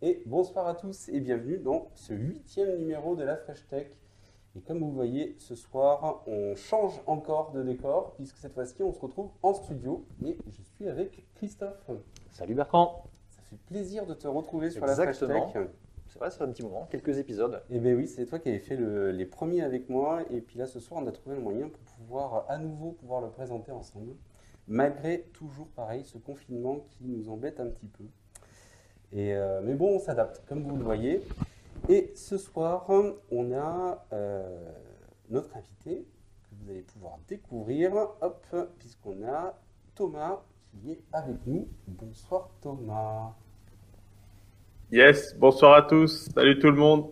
Et bonsoir à tous et bienvenue dans ce huitième numéro de la Fresh Tech. Et comme vous voyez, ce soir, on change encore de décor, puisque cette fois-ci, on se retrouve en studio. Et je suis avec Christophe. Salut Bertrand. Ça fait plaisir de te retrouver sur la Fresh Tech. C'est vrai, ça fait un petit moment, quelques épisodes. Eh bien oui, c'est toi qui avais fait les premiers avec moi. Et puis là, ce soir, on a trouvé le moyen pour pouvoir à nouveau pouvoir le présenter ensemble. Malgré toujours pareil, ce confinement qui nous embête un petit peu. Et, euh, mais bon, on s'adapte, comme vous le voyez. Et ce soir, on a euh, notre invité que vous allez pouvoir découvrir, hop, puisqu'on a Thomas qui est avec nous. Bonsoir Thomas. Yes, bonsoir à tous. Salut tout le monde.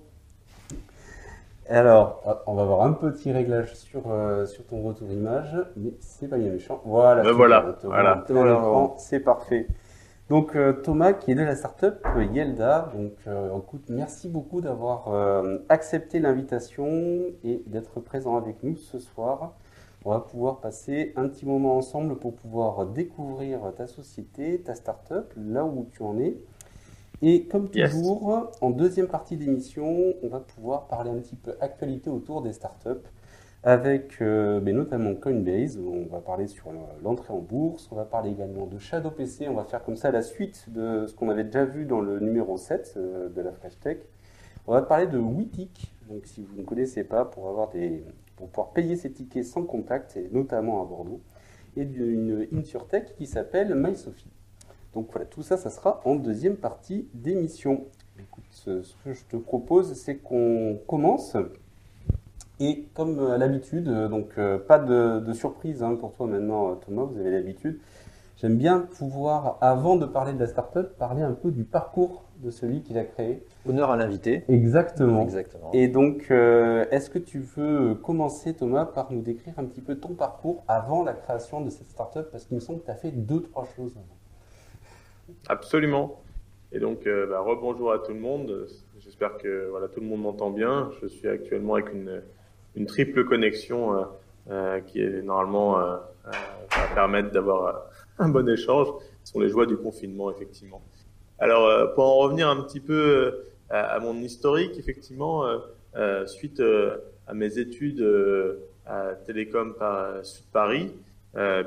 Alors, on va avoir un petit réglage sur, euh, sur ton retour image, mais c'est pas bien méchant. Voilà. Ben voilà, voilà. C'est parfait. Donc euh, Thomas qui est de la startup Yelda. Donc euh, écoute, merci beaucoup d'avoir euh, accepté l'invitation et d'être présent avec nous ce soir. On va pouvoir passer un petit moment ensemble pour pouvoir découvrir ta société, ta startup, là où tu en es. Et comme toujours, en deuxième partie d'émission, on va pouvoir parler un petit peu actualité autour des startups avec euh, ben, notamment Coinbase, où on va parler sur l'entrée en bourse, on va parler également de Shadow PC, on va faire comme ça la suite de ce qu'on avait déjà vu dans le numéro 7 euh, de la Flash Tech. On va parler de Witik, donc si vous ne connaissez pas, pour, avoir des, pour pouvoir payer ses tickets sans contact, et notamment à Bordeaux, et d'une InsurTech qui s'appelle MySophie. Donc voilà, tout ça, ça sera en deuxième partie d'émission. Écoute, ce que je te propose, c'est qu'on commence et comme à l'habitude, euh, donc euh, pas de, surprise hein, pour toi maintenant, euh, Thomas, vous avez l'habitude. J'aime bien pouvoir, avant de parler de la startup, parler un peu du parcours de celui qui l'a créé. Honneur à l'invité. Exactement. Exactement. Et donc, est-ce que tu veux commencer, Thomas, par nous décrire un petit peu ton parcours avant la création de cette startup? Parce qu'il me semble que tu as fait deux, trois choses Absolument. Et donc, bah, rebonjour à tout le monde. J'espère que voilà, tout le monde m'entend bien. Je suis actuellement avec une triple connexion euh, euh, qui est normalement euh, va permettre d'avoir un bon échange. Ce sont les joies du confinement, effectivement. Alors, pour en revenir un petit peu à, mon historique, effectivement, suite à mes études à Télécom Sud Paris,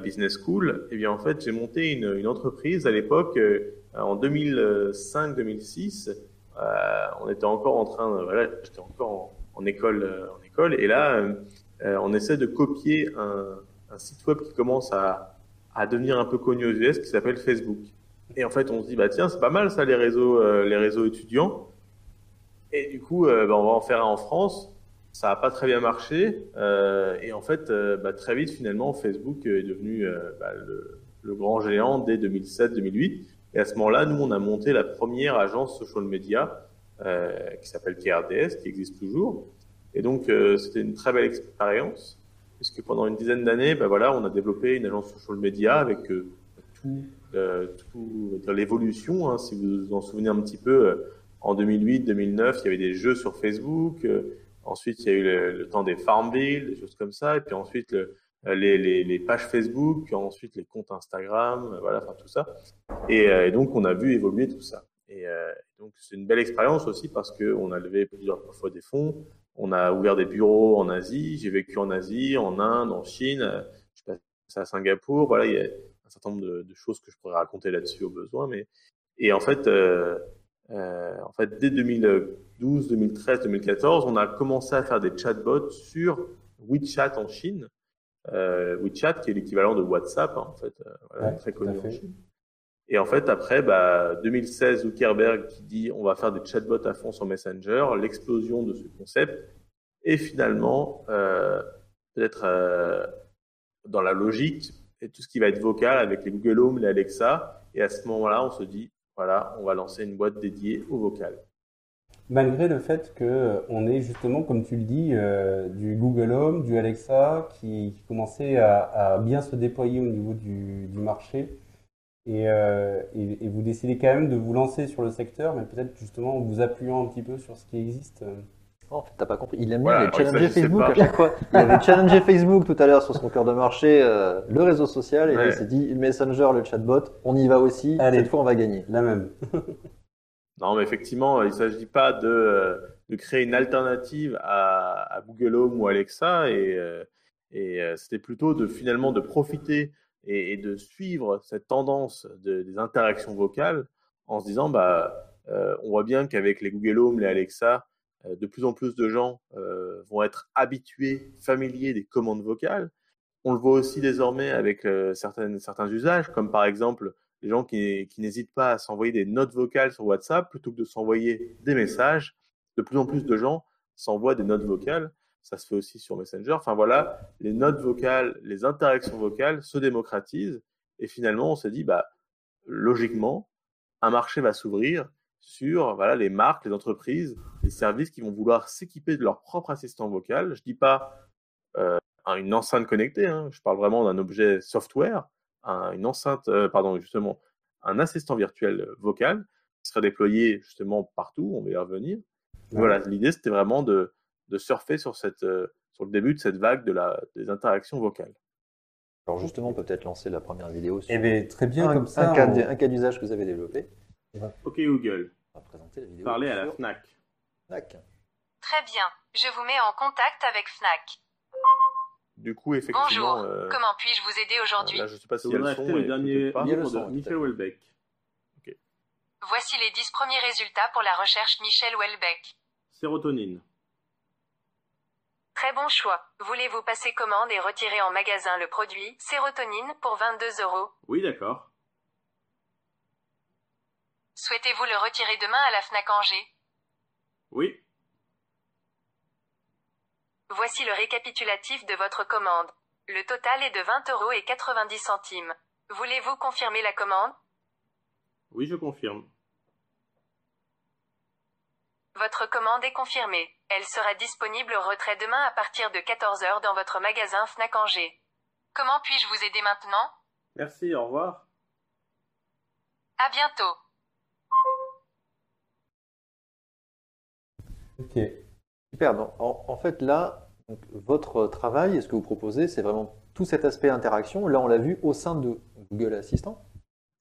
Business School, eh bien en fait j'ai monté une, entreprise à l'époque en 2005-2006. on était encore en train, voilà, j'étais encore en, en école, en et là, euh, euh, on essaie de copier un, site web qui commence à, devenir un peu connu aux US qui s'appelle Facebook. Et en fait, on se dit, bah tiens, c'est pas mal ça, les réseaux, euh, les réseaux étudiants. Et du coup, bah, on va en faire un en France. Ça n'a pas très bien marché. et en fait, bah, très vite, finalement, Facebook est devenu bah, le, le, grand géant dès 2007-2008. Et à ce moment-là, nous, on a monté la première agence social media qui s'appelle KRDS, qui existe toujours. Et donc, euh, c'était une très belle expérience, puisque pendant une dizaine d'années, ben voilà, on a développé une agence social media avec euh, tout, euh, tout l'évolution. Hein, si vous vous en souvenez un petit peu, euh, en 2008-2009, il y avait des jeux sur Facebook. Ensuite, il y a eu le, temps des Farmville, des choses comme ça. Et puis ensuite, le, les, pages Facebook, puis ensuite les comptes Instagram, voilà, enfin tout ça. Et, et, donc, on a vu évoluer tout ça. Et donc, c'est une belle expérience aussi parce qu'on a levé plusieurs fois des fonds. On a ouvert des bureaux en Asie. J'ai vécu en Asie, en Inde, en Chine. Je suis passé à Singapour. Voilà, il y a un certain nombre de, choses que je pourrais raconter là-dessus au besoin. Mais et en fait, euh, euh, en fait, dès 2012, 2013, 2014, on a commencé à faire des chatbots sur WeChat en Chine. Euh, WeChat qui est l'équivalent de WhatsApp, hein, en fait, euh, très connu en Chine. Et en fait, après, bah, 2016, Zuckerberg qui dit on va faire des chatbots à fond sur Messenger, l'explosion de ce concept, et finalement, peut-être dans la logique, et tout ce qui va être vocal avec les Google Home, les Alexa, et à ce moment-là, on se dit, voilà, on va lancer une boîte dédiée au vocal. Malgré le fait qu'on ait justement, comme tu le dis, euh, du Google Home, du Alexa, qui, commençait à, bien se déployer au niveau du, du marché, euh, et, et, vous décidez quand même de vous lancer sur le secteur, mais peut-être justement en vous appuyant un petit peu sur ce qui existe. Oh, en fait, t'as pas compris. Il aime Voilà, les il challenger Facebook à chaque fois. Il avait challengé Facebook tout à l'heure sur son cœur de marché, euh, le réseau social, et Ouais. il s'est dit, Messenger, le chatbot, on y va aussi. Allez. Cette fois, on va gagner. La même. Non, mais effectivement, il ne s'agit pas de, euh, de créer une alternative à, à Google Home ou Alexa, et, euh, et c'était plutôt de finalement de profiter et, et de suivre cette tendance de- des interactions vocales en se disant, bah, euh, on voit bien qu'avec les Google Home, les Alexa, euh, de plus en plus de gens euh, vont être habitués, familiers des commandes vocales. On le voit aussi désormais avec euh, certains usages, comme par exemple les gens qui, qui n'hésitent pas à s'envoyer des notes vocales sur WhatsApp plutôt que de s'envoyer des messages. De plus en plus de gens s'envoient des notes vocales. Ça se fait aussi sur Messenger. Enfin voilà, les notes vocales, les interactions vocales se démocratisent. Et finalement, on s'est dit, bah, logiquement, un marché va s'ouvrir sur voilà, les marques, les entreprises, les services qui vont vouloir s'équiper de leur propre assistant vocal. Je dis pas euh, une enceinte connectée, hein. je parle vraiment d'un objet software, un- une enceinte, euh, pardon, justement, un assistant virtuel vocal qui sera déployé justement partout, on va y revenir. Ouais. Voilà, l'idée c'était vraiment de, de surfer sur, cette, euh, sur le début de cette vague de la, des interactions vocales. Alors justement, on peut peut-être lancer la première vidéo sur Eh bien, très bien, un, comme ça. un cas, on- d- un cas d'usage que vous avez développé. Ok Google, On va présenter la vidéo. parlez à la FNAC. Fnac. Très bien, je vous mets en contact avec Fnac. Du coup, effectivement, Bonjour, euh, comment puis-je vous aider aujourd'hui là je ne sais pas si il y a le son, dernier livre de Michel. Houellebecq. Voici les 10 premiers résultats pour la recherche Michel Houellebecq. Sérotonine. Très bon choix. Voulez-vous passer commande et retirer en magasin le produit Sérotonine pour 22 euros? Oui, d'accord. Souhaitez-vous le retirer demain à la Fnac Angers? Oui. Voici le récapitulatif de votre commande. Le total est de 20 euros et 90 centimes. Voulez-vous confirmer la commande? Oui, je confirme. Votre commande est confirmée. Elle sera disponible au retrait demain à partir de 14h dans votre magasin Fnac Angers. Comment puis-je vous aider maintenant? Merci, au revoir. À bientôt. Ok. Super. Donc, en, fait, là, votre travail et ce que vous proposez, c'est vraiment tout cet aspect interaction. Là, on l'a vu au sein de Google Assistant.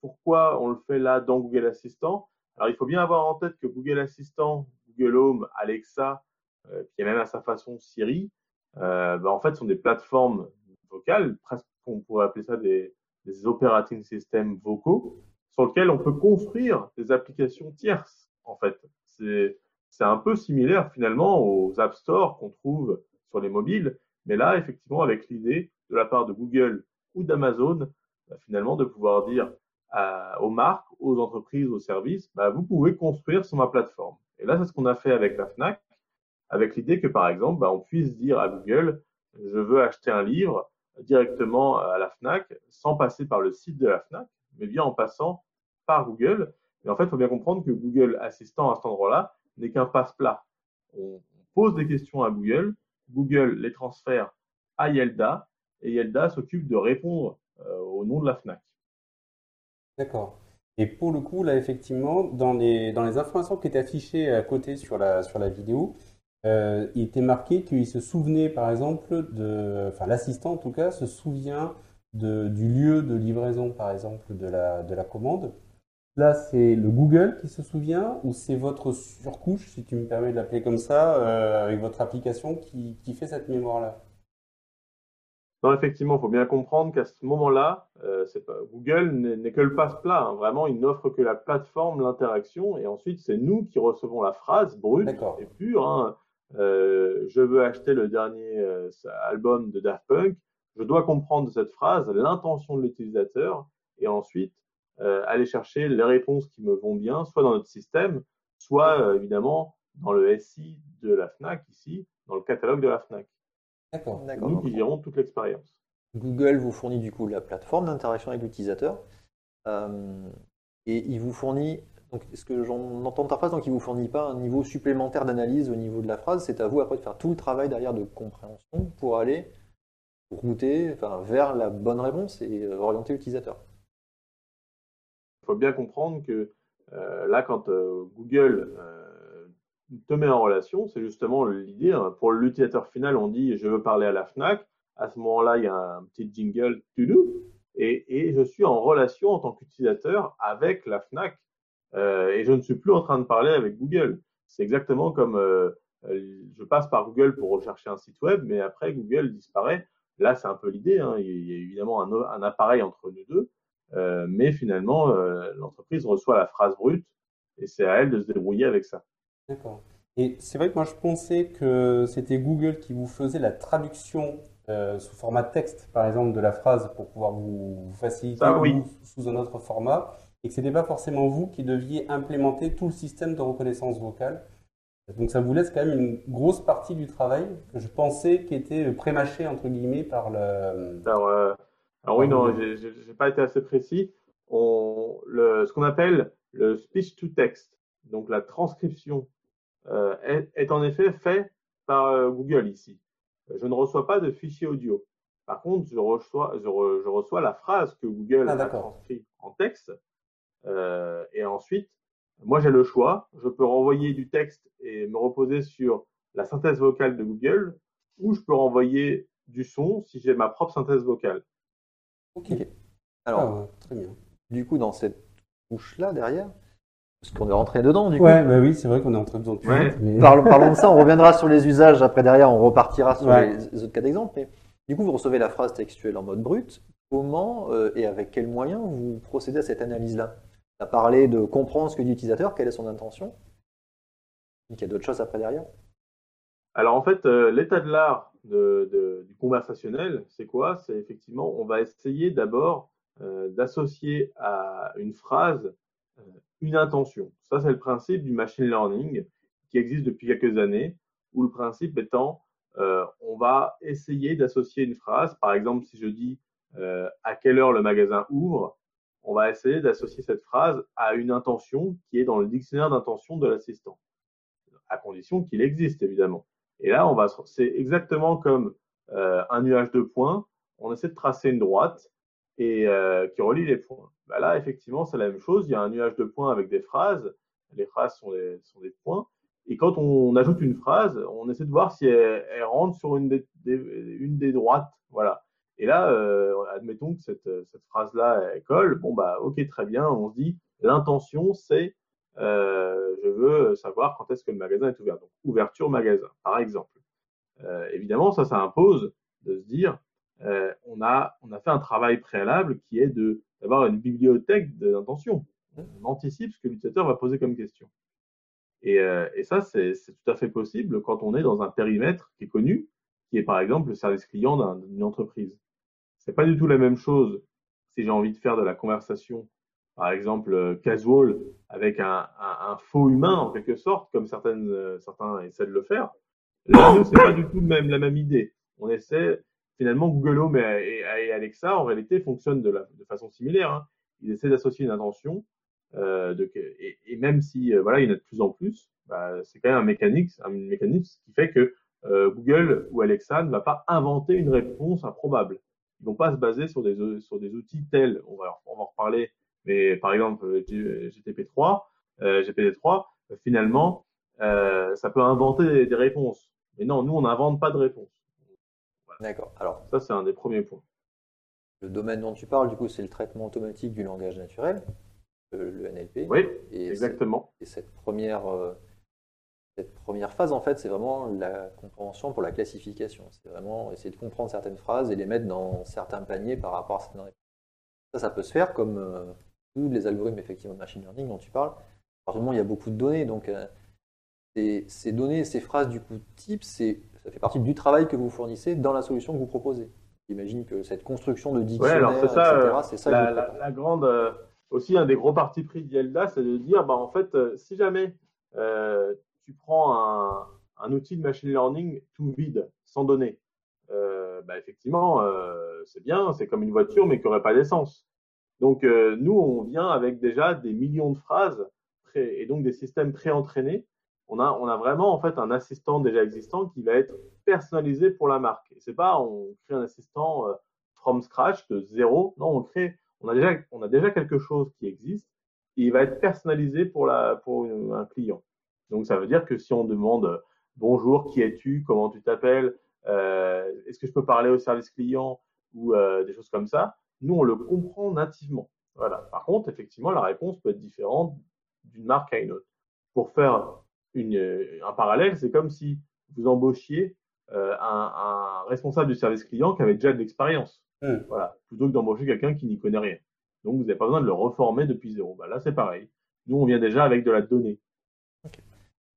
Pourquoi on le fait là dans Google Assistant? Alors, il faut bien avoir en tête que Google Assistant, Google Home, Alexa, euh, puis même à sa façon Siri, euh, bah, en fait, sont des plateformes vocales, presque on pourrait appeler ça des, des operating systems vocaux, sur lesquels on peut construire des applications tierces. En fait, c'est c'est un peu similaire finalement aux App Store qu'on trouve sur les mobiles, mais là, effectivement, avec l'idée de la part de Google ou d'Amazon, bah, finalement, de pouvoir dire à- aux marques, aux entreprises, aux services, bah, vous pouvez construire sur ma plateforme. Et là, c'est ce qu'on a fait avec la FNAC, avec l'idée que, par exemple, bah, on puisse dire à Google, je veux acheter un livre directement à la FNAC, sans passer par le site de la FNAC, mais bien en passant par Google. Et en fait, il faut bien comprendre que Google Assistant, à cet endroit-là, n'est qu'un passe-plat. On pose des questions à Google, Google les transfère à Yelda, et Yelda s'occupe de répondre euh, au nom de la FNAC. D'accord. Et pour le coup, là, effectivement, dans les, informations qui étaient affichées à côté sur la, vidéo, euh, il était marqué qu'il se souvenait, par exemple, de, enfin, l'assistant, en tout cas, se souvient du lieu de livraison, par exemple, de la commande. Là, c'est le Google qui se souvient ou c'est votre surcouche, si tu me permets de l'appeler comme ça, euh, avec votre application qui, qui fait cette mémoire-là? Non, effectivement, il faut bien comprendre qu'à ce moment-là, euh, pas, Google n'est que le passe-plat. hein. Vraiment, il n'offre que la plateforme, l'interaction, et ensuite, c'est nous qui recevons la phrase brute et pure. hein. Euh, je veux acheter le dernier album de Daft Punk. Je dois comprendre de cette phrase l'intention de l'utilisateur et ensuite aller chercher les réponses qui me vont bien, soit dans notre système, soit euh, évidemment dans le SI de la FNAC, ici, dans le catalogue de la FNAC. D'accord. Nous qui gérons toute l'expérience. Google vous fournit du coup la plateforme d'interaction avec l'utilisateur. Euh, et il vous fournit, donc ce que j'en entends de ta phrase, donc il vous fournit pas un niveau supplémentaire d'analyse au niveau de la phrase, c'est à vous après de faire tout le travail derrière de compréhension pour aller router enfin, vers la bonne réponse et euh, orienter l'utilisateur. Il faut bien comprendre que euh, là, quand euh, Google euh, te met en relation, c'est justement l'idée. hein. Pour l'utilisateur final, on dit je veux parler à la Fnac. À ce moment-là, il y a un petit jingle to do, et, je suis en relation en tant qu'utilisateur avec la Fnac. Et je ne suis plus en train de parler avec Google. C'est exactement comme je passe par Google pour rechercher un site web, mais après Google disparaît. Là, c'est un peu l'idée. Hein. Il y a évidemment un appareil entre nous deux, euh, mais finalement, euh, l'entreprise reçoit la phrase brute et c'est à elle de se débrouiller avec ça. D'accord. Et c'est vrai que moi je pensais que c'était Google qui vous faisait la traduction euh, sous format texte, par exemple, de la phrase pour pouvoir vous faciliter Ça, oui. ou sous un autre format, et que ce n'était pas forcément vous qui deviez implémenter tout le système de reconnaissance vocale. Donc ça vous laisse quand même une grosse partie du travail que je pensais qui était prémâché entre guillemets par le. Alors, alors oui, non, j'ai j'ai- j'ai pas été assez précis. On, le, ce qu'on appelle le speech to text, donc la transcription, euh, est, est en effet fait par euh, Google ici. Je ne reçois pas de fichier audio. Par contre, je reçois, je, re- je reçois la phrase que Google Ah, a transcrite en texte. Euh, et ensuite, moi j'ai le choix. Je peux renvoyer du texte et me reposer sur la synthèse vocale de Google, ou je peux renvoyer du son si j'ai ma propre synthèse vocale. Ok. Ah, Alors, très bien. du coup, dans cette couche-là derrière, parce qu'on est rentré dedans, du coup. Ouais, bah oui, c'est vrai qu'on est en train de besoin de Ouais. plus vite, mais- Parlons, parlons de ça, on reviendra sur les usages après derrière, on repartira sur Ouais. les, les autres cas d'exemple. Mais du coup, vous recevez la phrase textuelle en mode brut. Comment euh, et avec quels moyens vous procédez à cette analyse-là? On a parlé de comprendre ce que dit l'utilisateur, quelle est son intention? Il y a d'autres choses après derrière? Alors en fait, euh, l'état de l'art de, de- du conversationnel, c'est quoi? C'est effectivement, on va essayer d'abord euh, d'associer à une phrase euh, une intention. Ça, c'est le principe du machine learning qui existe depuis quelques années, où le principe étant, euh, on va essayer d'associer une phrase. Par exemple, si je dis euh, à quelle heure le magasin ouvre, on va essayer d'associer cette phrase à une intention qui est dans le dictionnaire d'intention de l'assistant, à condition qu'il existe évidemment. Et là, on va, c'est exactement comme euh, un nuage de points. On essaie de tracer une droite et euh, qui relie les points. Bah là, effectivement, c'est la même chose. Il y a un nuage de points avec des phrases. Les phrases sont des, sont des points. Et quand on ajoute une phrase, on essaie de voir si elle, elle rentre sur une des, des- une des droites. Voilà. Et là, euh, admettons que cette, cette phrase-là, elle colle. Bon, bah, ok, très bien. On se dit, l'intention, c'est euh, je veux savoir quand est-ce que le magasin est ouvert. Donc, ouverture magasin, par exemple. Euh, évidemment, ça, ça impose de se dire, euh, on, a, on a fait un travail préalable qui est d'avoir une bibliothèque d'intention. On anticipe ce que l'utilisateur va poser comme question. Et, ça, c'est tout à fait possible quand on est dans un périmètre qui est connu, qui est par exemple le service client d'un- d'une entreprise. C'est pas du tout la même chose si j'ai envie de faire de la conversation, par exemple euh, casual, avec un, faux humain en quelque sorte, comme certaines, euh, certains essaient de le faire. Là, nous, c'est pas du tout la même idée. On essaie, finalement, Google Home et, Alexa, en réalité, fonctionnent de, façon similaire. hein. Ils essaient d'associer une intention, euh, et, même si, voilà, il y en a de plus en plus, bah, c'est quand même un mécanisme, un mécanisme qui fait que Google ou Alexa ne va pas inventer une réponse improbable. Ils vont pas se baser sur des, sur des outils tels, on va, on va en reparler, mais par exemple, euh, G- GTP3, euh, GPT-3, euh, finalement, euh, ça peut inventer des, réponses. Mais non, nous, on n'invente pas de réponse. D'accord. Alors, Ça, c'est un des premiers points. le domaine dont tu parles, du coup, c'est le traitement automatique du langage naturel, euh, le NLP. Oui, Et exactement. Et cette première, cette première phase, en fait, c'est vraiment la compréhension pour la classification. C'est vraiment essayer de comprendre certaines phrases et les mettre dans certains paniers par rapport à certaines réponses. Ça, ça peut se faire comme tous les algorithmes effectivement de machine learning dont tu parles. Où il y a beaucoup de données, donc euh, ces, ces données, ces phrases du coup type, c'est, ça fait partie du travail que vous fournissez dans la solution que vous proposez. J'imagine que cette construction de Ouais, dictionnaire, alors c'est ça, etc., euh, c'est ça la, la- la grande, euh, aussi un des gros partis pris d'Yelda, c'est de dire, bah, en fait, euh, si jamais euh, tu prends un, un outil de machine learning tout vide, sans données, bah, effectivement, c'est bien, c'est comme une voiture, mais qui n'aurait pas d'essence. Donc, euh, nous, on vient avec déjà des millions de phrases et donc des systèmes pré-entraînés. On a, on a vraiment en fait un assistant déjà existant qui va être personnalisé pour la marque. Et c'est pas on crée un assistant euh, from scratch de zéro. Non, on crée, on a déjà, on a déjà quelque chose qui existe et il va être personnalisé pour la, pour un client. Donc ça veut dire que si on demande euh, bonjour, qui es-tu, comment tu t'appelles, est-ce que je peux parler au service client ou des choses comme ça, nous on le comprend nativement. Voilà. Par contre, effectivement, la réponse peut être différente d'une marque à une autre. Pour faire une, un parallèle, c'est comme si vous embauchiez euh, un, un, responsable du service client qui avait déjà de l'expérience. Mm. Voilà. Plutôt que d'embaucher quelqu'un qui n'y connaît rien. Donc, vous n'avez pas besoin de le reformer depuis zéro. Bah, là, c'est pareil. Nous, on vient déjà avec de la donnée.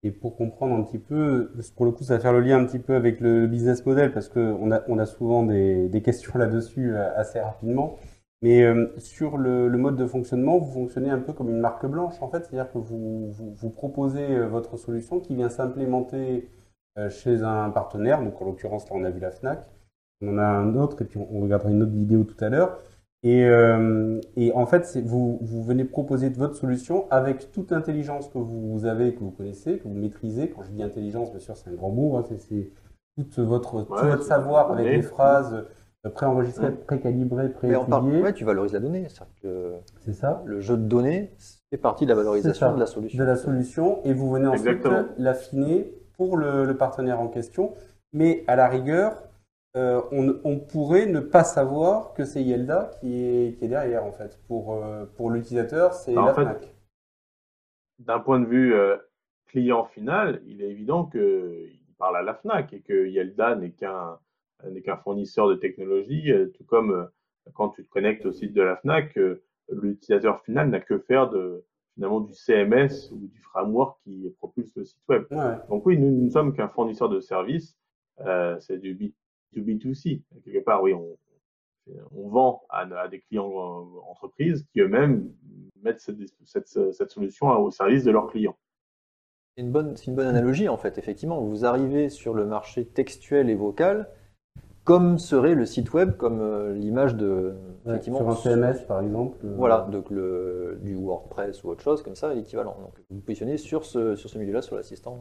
Et pour comprendre un petit peu, pour le coup, ça va faire le lien un petit peu avec le business model parce qu'on a, souvent des, questions là-dessus euh, assez rapidement. Mais euh, sur le, mode de fonctionnement, vous fonctionnez un peu comme une marque blanche en fait, c'est-à-dire que vous, vous, proposez euh, votre solution qui vient s'implémenter chez un partenaire. Donc en l'occurrence, là, on a vu la Fnac. On en a un autre et puis on regardera une autre vidéo tout à l'heure. Et, euh, et, en fait, vous, vous venez proposer votre solution avec toute l'intelligence que vous avez, que vous connaissez, que vous maîtrisez. Quand je dis intelligence, bien sûr, c'est un grand mot. Hein, c'est tout votre, ouais, tout votre savoir avec des phrases préenregistrées, précalibrées, préétudiées. Ouais, tu valorises la donnée. C'est ça. Le jeu de données fait partie de la valorisation de la solution. De la solution. Et vous venez ensuite l'affiner pour le, le partenaire en question. Mais à la rigueur, euh, on, on, pourrait ne pas savoir que c'est Yelda qui est, qui est, derrière, en fait. Pour, euh, pour l'utilisateur, c'est la Fnac. D'un point de vue euh, client final, il est évident qu'il parle à la Fnac et que Yelda n'est qu'un n'est qu'un fournisseur de technologie, tout comme quand tu te connectes au site de la Fnac, l'utilisateur final n'a que faire de finalement du CMS ou du framework qui propulse le site web. Ouais. Donc oui, nous ne sommes qu'un fournisseur de services, c'est du B2B2C. Quelque part, oui, on, on vend à, à, des clients entreprises qui eux-mêmes mettent cette, cette, cette, solution au service de leurs clients. C'est une, bonne, une bonne analogie, en fait, effectivement. Vous arrivez sur le marché textuel et vocal, comme serait le site web, comme euh, l'image de. Ouais, sur un CMS, par exemple. Euh... Voilà, donc le, du WordPress ou autre chose, comme ça, l'équivalent. Donc, vous vous positionnez sur ce, sur ce milieu-là, sur l'assistant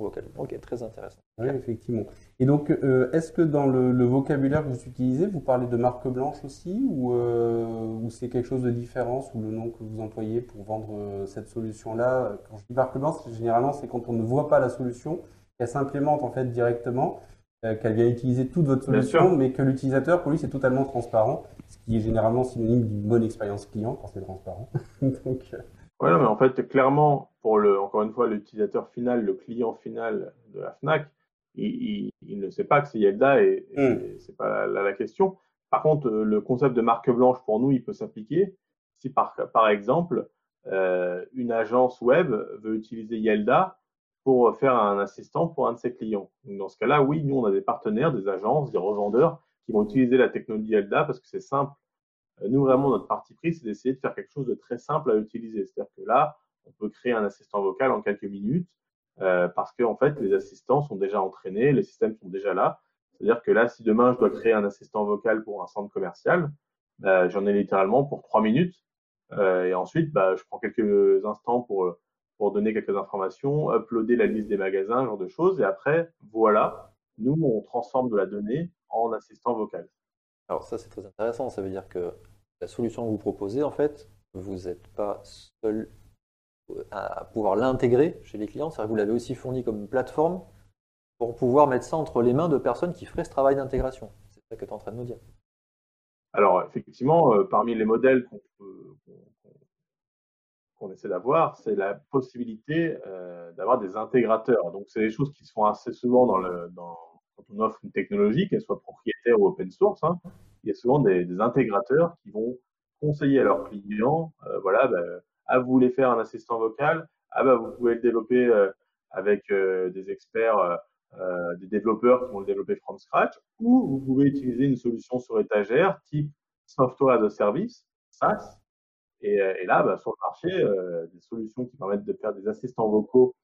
vocal. Ok, très intéressant. Oui, effectivement. Et donc, euh, est-ce que dans le, le, vocabulaire que vous utilisez, vous parlez de marque blanche aussi, ou, euh, ou c'est quelque chose de différent sous le nom que vous employez pour vendre euh, cette solution-là? Quand je dis marque blanche, généralement, c'est quand on ne voit pas la solution, qu'elle s'implémente en fait directement, euh, qu'elle vient utiliser toute votre solution, mais que l'utilisateur, pour lui, c'est totalement transparent, ce qui est généralement synonyme d'une bonne expérience client quand c'est transparent. donc, euh, Ouais, non, mais en fait, clairement, pour le, encore une fois, l'utilisateur final, le client final de la Fnac, il, il, il ne sait pas que c'est Yelda et, Hmm. et c'est pas la, la, question. Par contre, le concept de marque blanche pour nous, il peut s'appliquer si par, par exemple, euh, une agence web veut utiliser Yelda pour faire un assistant pour un de ses clients. Donc, dans ce cas-là, oui, nous, on a des partenaires, des agences, des revendeurs qui vont utiliser la technologie Yelda parce que c'est simple nous, vraiment, notre parti pris, c'est d'essayer de faire quelque chose de très simple à utiliser. C'est-à-dire que là, on peut créer un assistant vocal en quelques minutes euh, parce que, en fait, les assistants sont déjà entraînés, les systèmes sont déjà là. C'est-à-dire que là, si demain, je dois créer un assistant vocal pour un centre commercial, bah, j'en ai littéralement pour trois minutes. Euh, et ensuite, bah, je prends quelques instants pour, pour donner quelques informations, uploader la liste des magasins, genre de choses. Et après, voilà, nous, on transforme de la donnée en assistant vocal. Alors ça, c'est très intéressant. Ça veut dire que la solution que vous proposez, en fait, vous n'êtes pas seul à pouvoir l'intégrer chez les clients. C'est-à-dire que vous l'avez aussi fourni comme plateforme pour pouvoir mettre ça entre les mains de personnes qui feraient ce travail d'intégration. C'est ça que tu es en train de nous dire. Alors, effectivement, euh, parmi les modèles qu'on qu qu essaie d'avoir, c'est la possibilité euh, d'avoir des intégrateurs. Donc, c'est des choses qui se font assez souvent quand on offre une technologie, qu'elle soit propriétaire ou open source, hein, il y a souvent des, intégrateurs qui vont conseiller à leurs clients, euh, voilà, bah, ah, vous voulez faire un assistant vocal, ah bah vous pouvez le développer euh, avec euh, des experts, des développeurs qui vont le développer from scratch, ou vous pouvez utiliser une solution sur étagère type software as a service, SaaS, et, là, bah, sur le marché, des solutions qui permettent de faire des assistants vocaux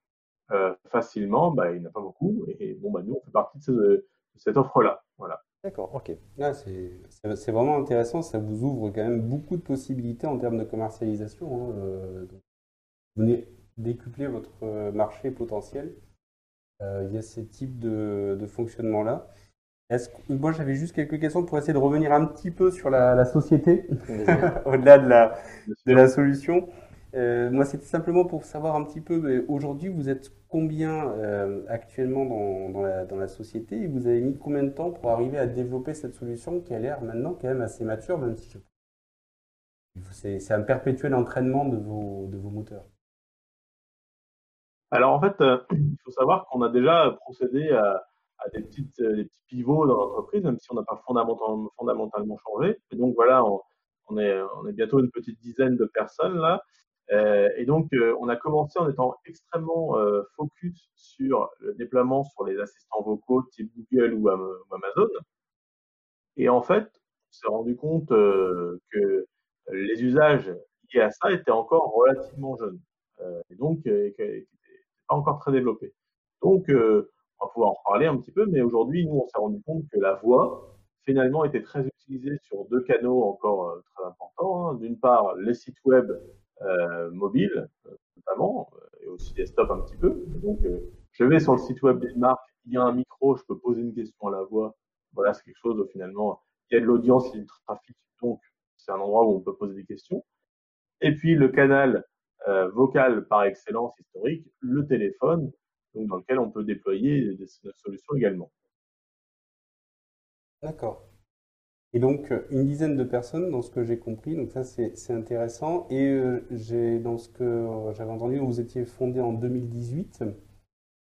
facilement, bah, il n'y en a pas beaucoup. Et bon, bah, nous, on fait partie de, de cette offre-là. Voilà. D'accord, ok. Ah, c'est vraiment intéressant, ça vous ouvre quand même beaucoup de possibilités en termes de commercialisation. Hein. Euh, vous venez décupler votre marché potentiel euh, via ces types de, de fonctionnement-là. Est-ce que, moi, j'avais juste quelques questions pour essayer de revenir un petit peu sur la, la société, au-delà de la, de la solution. Euh, moi, c'était simplement pour savoir un petit peu, mais aujourd'hui, vous êtes combien euh, actuellement dans, la, société et vous avez mis combien de temps pour arriver à développer cette solution qui a l'air maintenant quand même assez mature, même si c'est un perpétuel entraînement de vos, moteurs. Alors en fait, euh, il faut savoir qu'on a déjà procédé à, des, petites, euh, petits pivots dans l'entreprise, même si on n'a pas fondamentalement, changé. Et donc voilà, on est bientôt une petite dizaine de personnes là. Euh, et donc euh, on a commencé en étant extrêmement euh, focus sur le déploiement sur les assistants vocaux type Google ou, Am- ou Amazon. Et en fait, on s'est rendu compte que les usages liés à ça étaient encore relativement jeunes. Et donc, n'étaient pas encore très développés. Donc, on va pouvoir en reparler un petit peu, mais aujourd'hui, nous, on s'est rendu compte que la voix, finalement, était très utilisée sur deux canaux encore très importants. hein. D'une part, les sites web euh, mobiles, euh, notamment, euh, et aussi desktop un petit peu. Donc, je vais sur le site web d'une marque, il y a un micro, je peux poser une question à la voix. Voilà, c'est quelque chose où finalement, il y a de l'audience, il y a du trafic, donc c'est un endroit où on peut poser des questions. Et puis le canal vocal par excellence historique, le téléphone, donc dans lequel on peut déployer des solutions également. D'accord. Et donc, euh, une dizaine de personnes, dans ce que j'ai compris, donc ça c'est intéressant. Et euh, j'ai, dans ce que euh, j'avais entendu, vous étiez fondé en 2018.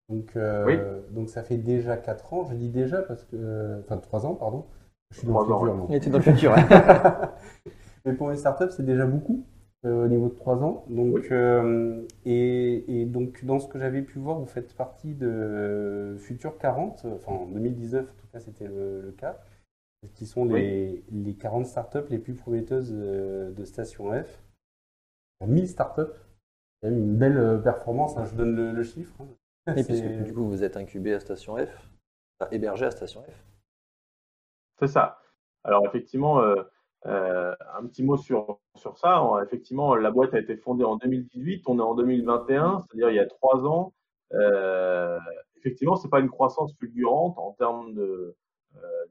Donc, euh, Oui. donc ça fait déjà 4 ans. Je dis déjà parce que. Enfin, 3 ans, pardon. Je suis dans le Trois ans, futur. Il était dans le futur. hein. Mais pour une startup, c'est déjà beaucoup euh, au niveau de 3 ans. Donc, Oui. euh, et, et donc, dans ce que j'avais pu voir, vous faites partie de Futur 40. Enfin, en 2019, en tout cas, c'était le, le cas. Qui sont les, les 40 startups les plus prometteuses euh, de Station F. 1000 startups. C'est quand même une belle euh, performance. hein. Je donne le, le chiffre. hein. Et puisque du coup, vous êtes incubé à Station F, enfin, hébergé à Station F. C'est ça. Alors effectivement, euh, euh, un petit mot sur, sur ça. Alors, effectivement, la boîte a été fondée en 2018, on est en 2021, c'est-à-dire il y a trois ans. Euh, effectivement, c'est pas une croissance fulgurante en termes de euh,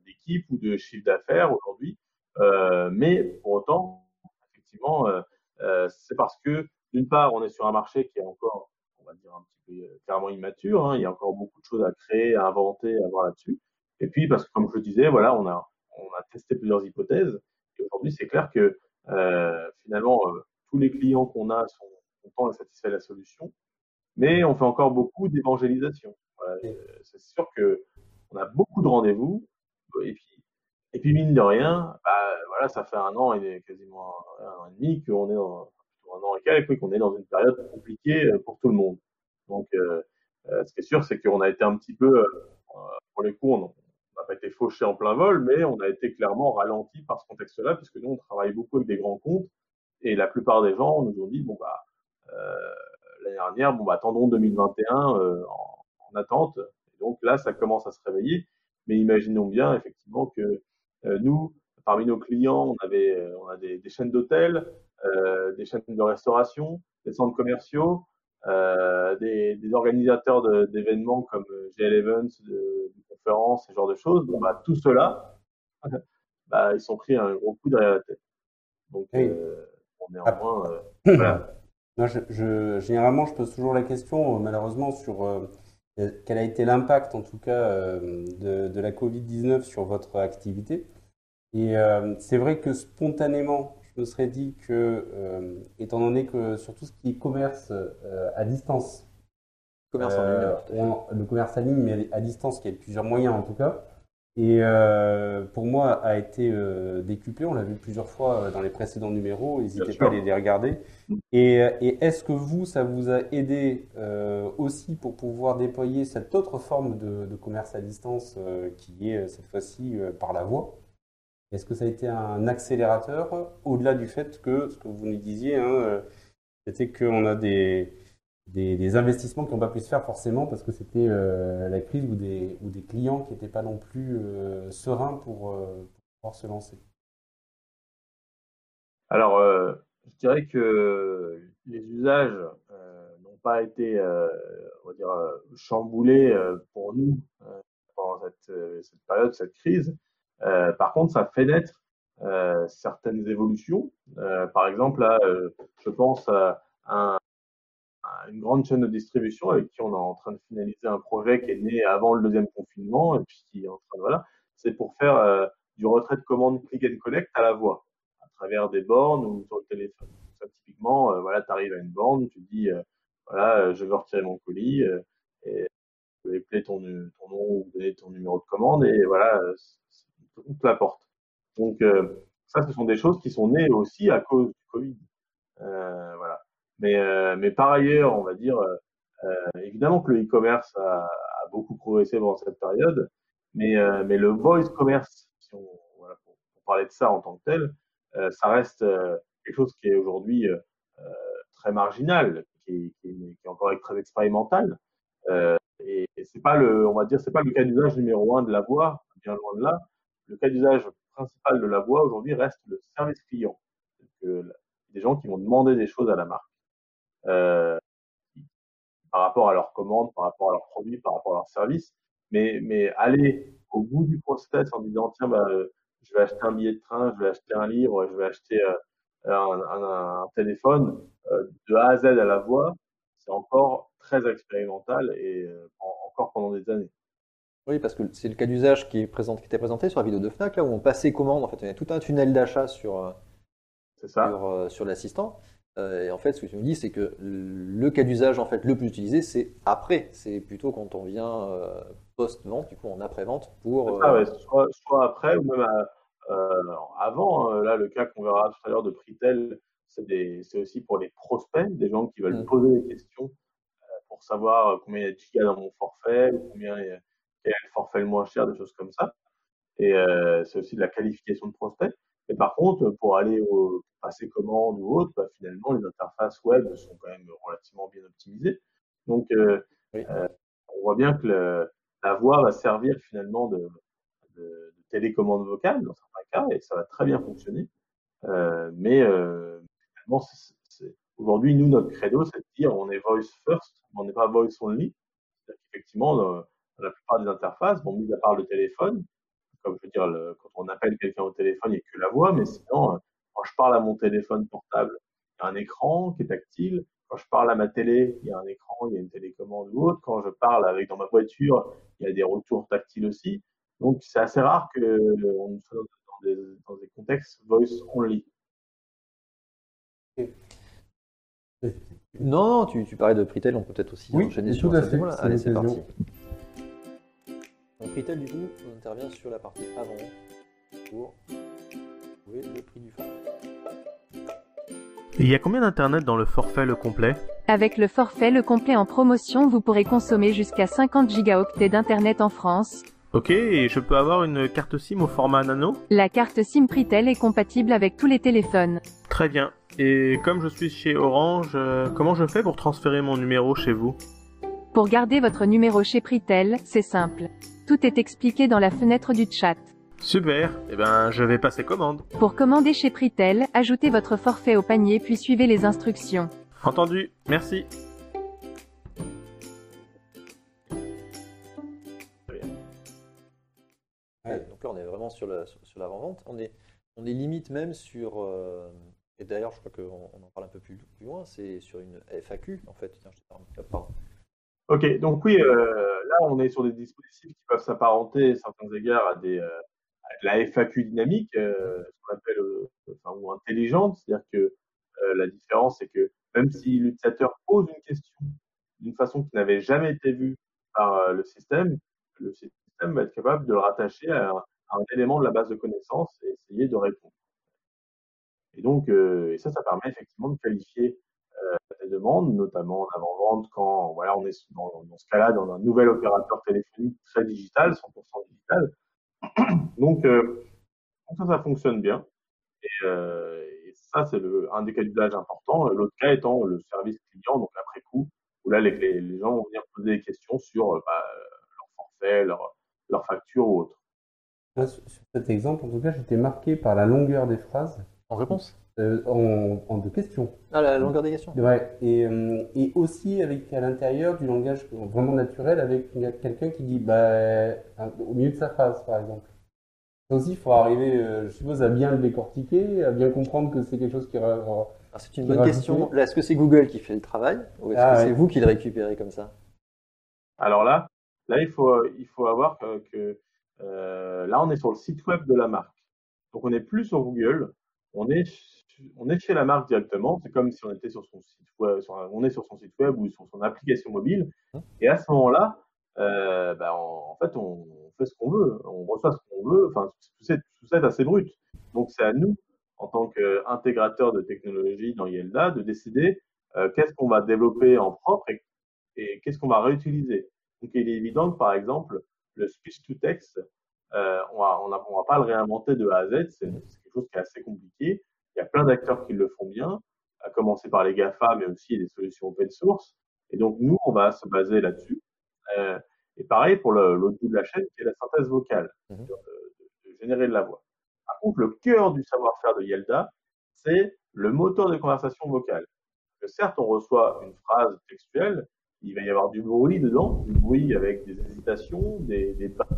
d'équipe ou de chiffre d'affaires aujourd'hui, Euh, mais pour autant, effectivement, euh, euh, c'est parce que d'une part, on est sur un marché qui est encore, on va dire un petit peu euh, clairement immature. hein. il y a encore beaucoup de choses à créer, à inventer, à voir là-dessus. Et puis parce que comme je le disais, voilà, on a on a testé plusieurs hypothèses. Et aujourd'hui, c'est clair que euh, finalement, euh, tous les clients qu'on a sont contents et satisfaits de la solution. Mais on fait encore beaucoup d'évangélisation. Voilà, euh, c'est sûr que on a beaucoup de rendez-vous. Et puis, et puis mine de rien, bah, voilà, ça fait un an et quasiment un, an et demi qu'on est dans un an et quelques, qu'on est dans une période compliquée euh, pour tout le monde. Donc, euh, euh, ce qui est sûr, c'est qu'on a été un petit peu, pour les coups, on n'a pas été fauché en plein vol, mais on a été clairement ralenti par ce contexte-là, puisque nous, on travaille beaucoup avec des grands comptes, et la plupart des gens nous ont dit, bon, bah, l'année dernière, bon, bah, attendons 2021 euh, en, en attente. Et donc là, ça commence à se réveiller. Mais imaginons bien, effectivement, que euh, nous, parmi nos clients, on avait, euh, on a des, des chaînes d'hôtels, euh, des chaînes de restauration, des centres commerciaux, euh, des, des organisateurs de- d'événements comme GL Events, de, de conférences, ce genre de choses. Bon, bah, tout cela, bah, ils sont pris un gros coup derrière la tête. Donc, Oui. euh, euh, voilà. Non, je, je- généralement, je pose toujours la question, malheureusement, sur quel a été l'impact, en tout cas, euh, de, de la Covid-19 sur votre activité? Et euh, c'est vrai que spontanément, je me serais dit que, euh, étant donné que sur tout ce qui est commerce euh, à distance, Commerce en euh, ligne. on- le commerce en ligne, mais à distance, qui a plusieurs moyens en tout cas. Et euh, pour moi, a été euh, décuplé. On l'a vu plusieurs fois euh, dans les précédents numéros. N'hésitez pas à les, les regarder. Et, et est-ce que vous, ça vous a aidé euh, aussi pour pouvoir déployer cette autre forme de, de commerce à distance euh, qui est euh, cette fois-ci euh, par la voix? Est-ce que ça a été un accélérateur au-delà du fait que, ce que vous nous disiez, hein, euh, c'était qu'on a des, des, investissements qui n'ont pas pu se faire forcément parce que c'était euh, la crise ou des, ou des clients qui n'étaient pas non plus euh, sereins pour, euh, pour pouvoir se lancer. Alors, je dirais que les usages n'ont pas été, on va dire, chamboulés pour nous pendant cette, cette période, cette crise. Par contre, ça fait naître certaines évolutions. Par exemple, là, je pense à, un, une grande chaîne de distribution avec qui on est en train de finaliser un projet qui est né avant le deuxième confinement et puis qui est en train de, voilà, c'est pour faire euh, du retrait de commande click and collect à la voix, à travers des bornes ou sur le téléphone. Typiquement, euh, voilà, tu arrives à une borne, tu dis, euh, voilà, je veux retirer mon colis et tu peux appeler ton, ton nom ou donner ton numéro de commande et voilà, on te l'apporte. Donc, ça, ce sont des choses qui sont nées aussi à cause du Covid. voilà. Mais, euh, mais par ailleurs, on va dire, euh, euh, évidemment que le e-commerce a, a, beaucoup progressé pendant cette période, mais, mais le voice commerce, si on, voilà, parler de ça en tant que tel, ça reste quelque chose qui est aujourd'hui très marginal, qui, qui, qui, est encore très expérimental. Euh, et, c'est pas le, on va dire, c'est pas le cas d'usage numéro un de la voix, bien loin de là. Le cas d'usage principal de la voix aujourd'hui reste le service client. Que des gens qui vont demander des choses à la marque euh, par rapport à leurs commandes, par rapport à leurs produits, par rapport à leurs services. Mais, mais aller au bout du process en disant tiens, bah, je vais acheter un billet de train, je vais acheter un livre, je vais acheter euh, un, un, un, téléphone, euh, de A à Z à la voix, c'est encore très expérimental et euh, encore pendant des années. Oui, parce que c'est le cas d'usage qui, est présent, qui était présenté sur la vidéo de Fnac, là où on passait commande. En fait, il y a tout un tunnel d'achat sur, euh, sur, sur l'assistant. Euh, et en fait, ce que tu me dis, c'est que le cas d'usage en fait le plus utilisé, c'est après. C'est plutôt quand on vient euh, post-vente, du coup en après-vente pour. Euh, ouais, soit, soit, après ou même à, euh, avant. Hein. là, le cas qu'on verra tout à l'heure de Pritel, c'est aussi pour les prospects, des gens qui veulent mm. poser des questions pour savoir combien il y a de gigas dans mon forfait, ou combien il y a, quel est le forfait le moins cher, des choses comme ça. Et c'est aussi de la qualification de prospect. Mais par contre, pour aller au passer commande ou autre, bah, finalement, les interfaces web sont quand même relativement bien optimisées. Donc, euh, oui. euh, on voit bien que le, la voix va servir finalement de, de, de, télécommande vocale dans certains cas, et ça va très bien fonctionner. Euh, mais euh, finalement, aujourd'hui, nous, notre credo, c'est de dire on est voice first, on n'est pas voice only. C'est-à-dire qu'effectivement, dans la plupart des interfaces, bon, mis à part le téléphone, comme je veux dire, le, quand on appelle quelqu'un au téléphone, il n'y a que la voix, mais sinon, euh, quand je parle à mon téléphone portable, il y a un écran qui est tactile. Quand je parle à ma télé, il y a un écran, il y a une télécommande ou autre. Quand je parle avec dans ma voiture, il y a des retours tactiles aussi. Donc, c'est assez rare que on soit dans des, dans des contextes voice only. Non, non, tu, tu parlais de Pritel, on peut peut-être aussi oui, enchaîner sur ça. Voilà. Allez, c'est parti. Donc Pritel, du coup, on intervient sur la partie avant pour trouver le prix du forfait. Il y a combien d'internet dans le forfait le complet? Avec le forfait le complet en promotion, vous pourrez consommer jusqu'à 50 gigaoctets d'internet en France. Ok, et je peux avoir une carte SIM au format nano? La carte SIM Pritel est compatible avec tous les téléphones. Très bien. Et comme je suis chez Orange, euh, comment je fais pour transférer mon numéro chez vous? Pour garder votre numéro chez Pritel, c'est simple. Tout est expliqué dans la fenêtre du chat. Super, eh ben je vais passer commande. Pour commander chez Pritel, ajoutez votre forfait au panier puis suivez les instructions. Entendu, merci. Ouais, donc là on est vraiment sur la sur, sur l'avant-vente. On est on est limite même sur euh, et d'ailleurs je crois qu'on on en parle un peu plus, plus loin, c'est sur une FAQ en fait. Tiens, je pardon. Ok, donc oui, euh, là on est sur des dispositifs qui peuvent s'apparenter à certains égards à, des, euh, à de la FAQ dynamique, euh, ce qu'on appelle enfin, ou intelligente, c'est-à-dire que la différence c'est que même si l'utilisateur pose une question d'une façon qui n'avait jamais été vue par le système, le système va être capable de le rattacher à, à un élément de la base de connaissances et essayer de répondre. Et donc, et ça, ça permet effectivement de qualifier des demandes, notamment en avant-vente, quand voilà, on est dans, dans ce cas-là dans un nouvel opérateur téléphonique très digital, 100% digital. Donc, euh, ça, ça fonctionne bien. Et, euh, et ça, c'est le, un des cas d'usage importants. L'autre cas étant le service client, donc après coup, où là, les, les, les gens vont venir poser des questions sur bah, leur forfait, leur, leur facture ou autre. Sur cet exemple, en tout cas, j'étais marqué par la longueur des phrases. En réponse? Euh, en, en deux questions. Ah, la longueur des questions Ouais, et, euh, et aussi avec à l'intérieur du langage vraiment naturel avec quelqu'un qui dit bah, au milieu de sa phrase, par exemple. Ça aussi, il faut arriver, euh, je suppose, à bien le décortiquer, à bien comprendre que c'est quelque chose qui. Alors, Alors, C'est une bonne question. Là, est-ce que c'est Google qui fait le travail ou est-ce Ah, que ouais. c'est vous qui le récupérez comme ça? Alors là, là il faut il faut avoir que, que, euh, là on est sur le site web de la marque. Donc on n'est plus sur Google, on est on est chez la marque directement. C'est comme si on était sur son site web, sur un- on est sur son site web ou sur son application mobile. Et à ce moment-là, euh, bah, on- en fait on, on fait ce qu'on veut, on reçoit ce qu'on veut. Enfin tout ça est assez brut. Donc c'est à nous en tant qu'intégrateur de technologie dans Yelda de décider euh, qu'est-ce qu'on va développer en propre et, et qu'est-ce qu'on va réutiliser. Donc, il est évident que, par exemple, le speech to text, euh, on on, on va pas le réinventer de A à Z. C'est c'est quelque chose qui est assez compliqué. Il y a plein d'acteurs qui le font bien, à commencer par les GAFA, mais aussi des solutions open source. Et donc, nous, on va se baser là-dessus. Euh, et pareil pour l'autre bout de la chaîne, qui est la synthèse vocale, Mhm. de, générer de la voix. Par contre, le cœur du savoir-faire de Yelda, c'est le moteur de conversation vocale. Que certes, on reçoit une phrase textuelle, il va y avoir du bruit dedans, du bruit avec des hésitations, des, des pas,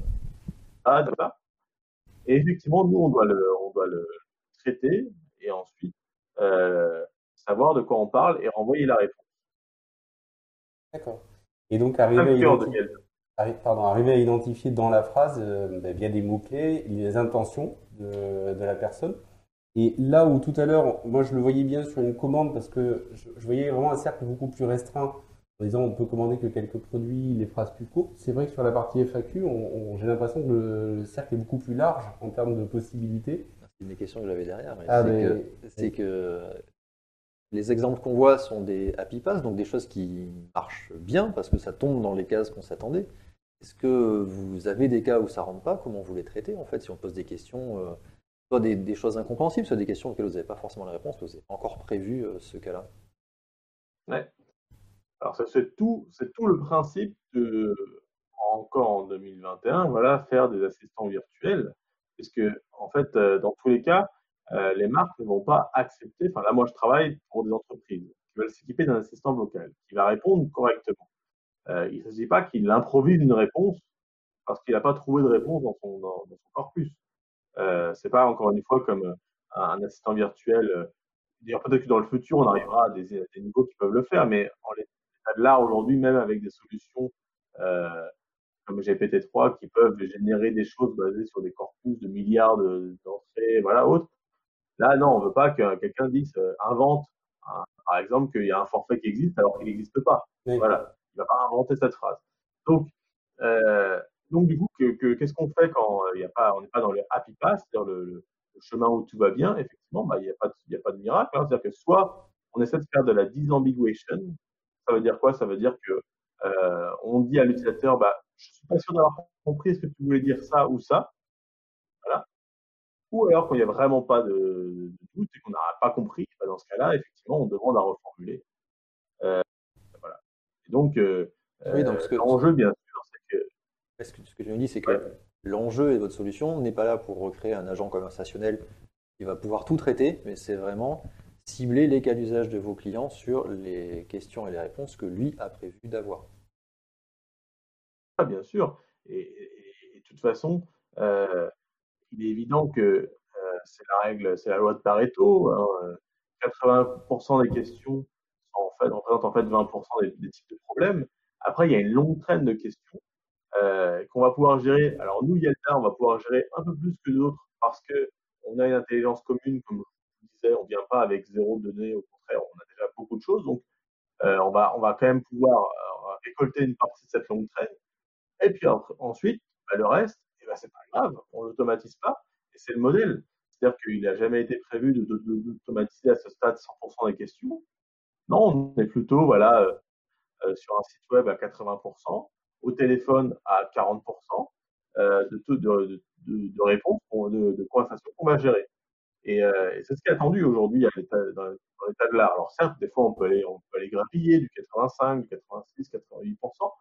pas, des pas. Et effectivement, nous, on doit le, on doit le traiter et ensuite euh, savoir de quoi on parle et renvoyer la réponse. D'accord. Et donc arriver à, le cœur de identi- Yelda. arri- pardon, arriver à identifier dans la phrase, euh, bah, via des mots-clés, les intentions de, de la personne. Et là où tout à l'heure, moi je le voyais bien sur une commande parce que je, je voyais vraiment un cercle beaucoup plus restreint en disant on peut commander que quelques produits, les phrases plus courtes. C'est vrai que sur la partie FAQ, j'ai l'impression que le, le cercle est beaucoup plus large en termes de possibilités. C'est une des questions que j'avais derrière. Ah, c'est mais- que, les exemples qu'on voit sont des happy pass, donc des choses qui marchent bien parce que ça tombe dans les cases qu'on s'attendait. Est-ce que vous avez des cas où ça rentre pas? Comment vous les traitez en fait si on pose des questions, euh, soit des, des choses incompréhensibles, soit des questions auxquelles vous n'avez pas forcément la réponse, vous n'avez pas encore prévu euh, ce cas-là? Ouais. Alors ça, c'est tout, c'est tout le principe de encore en 2021, voilà, faire des assistants virtuels, parce que en fait, euh, dans tous les cas, euh, les marques ne vont pas accepter. Enfin là, moi, je travaille pour des entreprises qui veulent s'équiper d'un assistant vocal qui va répondre correctement. Euh, il ne s'agit pas qu'il improvise une réponse parce qu'il n'a pas trouvé de réponse dans son, corpus. Euh, c'est pas encore une fois comme un, assistant virtuel. peut-être que dans le futur, on arrivera à des, niveaux qui peuvent le faire, mais en l'état de l'art aujourd'hui, même avec des solutions comme GPT-3 qui peuvent générer des choses basées sur des corpus de milliards de- d'entrées, voilà, autres. Là, non, on veut pas que quelqu'un dise euh, invente, hein, par exemple, qu'il y a un forfait qui existe alors qu'il n'existe pas. Oui. Voilà, il va pas inventer cette phrase. Donc, euh, donc du coup, que- que- qu'est-ce qu'on fait quand euh, il y a pas, on n'est pas dans le happy path, c'est-à-dire le, chemin où tout va bien Effectivement, bah, il n'y a pas, de- y a pas de miracle. hein. c'est-à-dire que soit on essaie de faire de la disambiguation, ça veut dire quoi? Ça veut dire que euh, on dit à l'utilisateur, bah, je suis pas sûr d'avoir compris, est-ce que tu voulais dire ça ou ça? Voilà. Ou alors quand il n'y a vraiment pas de, de doute et qu'on n'a pas compris, bah, dans ce cas-là, effectivement, on demande à reformuler. Euh, voilà. Et donc, euh, Oui, donc, ce que- l'enjeu, bien sûr, c'est que Ce que je me dis, c'est que Ouais. l'enjeu et votre solution n'est pas là pour recréer un agent conversationnel qui va pouvoir tout traiter, mais c'est vraiment cibler les cas d'usage de vos clients sur les questions et les réponses que lui a prévu d'avoir. Ah, bien sûr. Et, de toute façon, euh, il est évident que euh, c'est la règle, c'est la loi de Pareto. hein, euh, 80% des questions sont en fait, représentent en fait 20% des, types de problèmes. Après, il y a une longue traîne de questions qu'on va pouvoir gérer. Alors nous, Yelta, on va pouvoir gérer un peu plus que d'autres parce que on a une intelligence commune, on vient pas avec zéro données, au contraire, on a déjà beaucoup de choses. Donc, euh, on va, on va quand même pouvoir euh, récolter une partie de cette longue traîne. Et puis en- ensuite, bah, le reste, eh ben, c'est pas grave, on l'automatise pas, et c'est le modèle. C'est-à-dire qu'il n'a jamais été prévu de- de- de- d'automatiser à ce stade 100% des questions. Non, on est plutôt voilà, euh, sur un site web à 80%, au téléphone à 40% euh, de, de, de, de, qu'on- de, de conversations qu'on va gérer. Et, euh, et c'est ce qui est attendu aujourd'hui à l'état- dans, dans l'état de l'art. Alors certes, des fois, on peut aller, on peut aller grappiller du 85, du 86, 88%,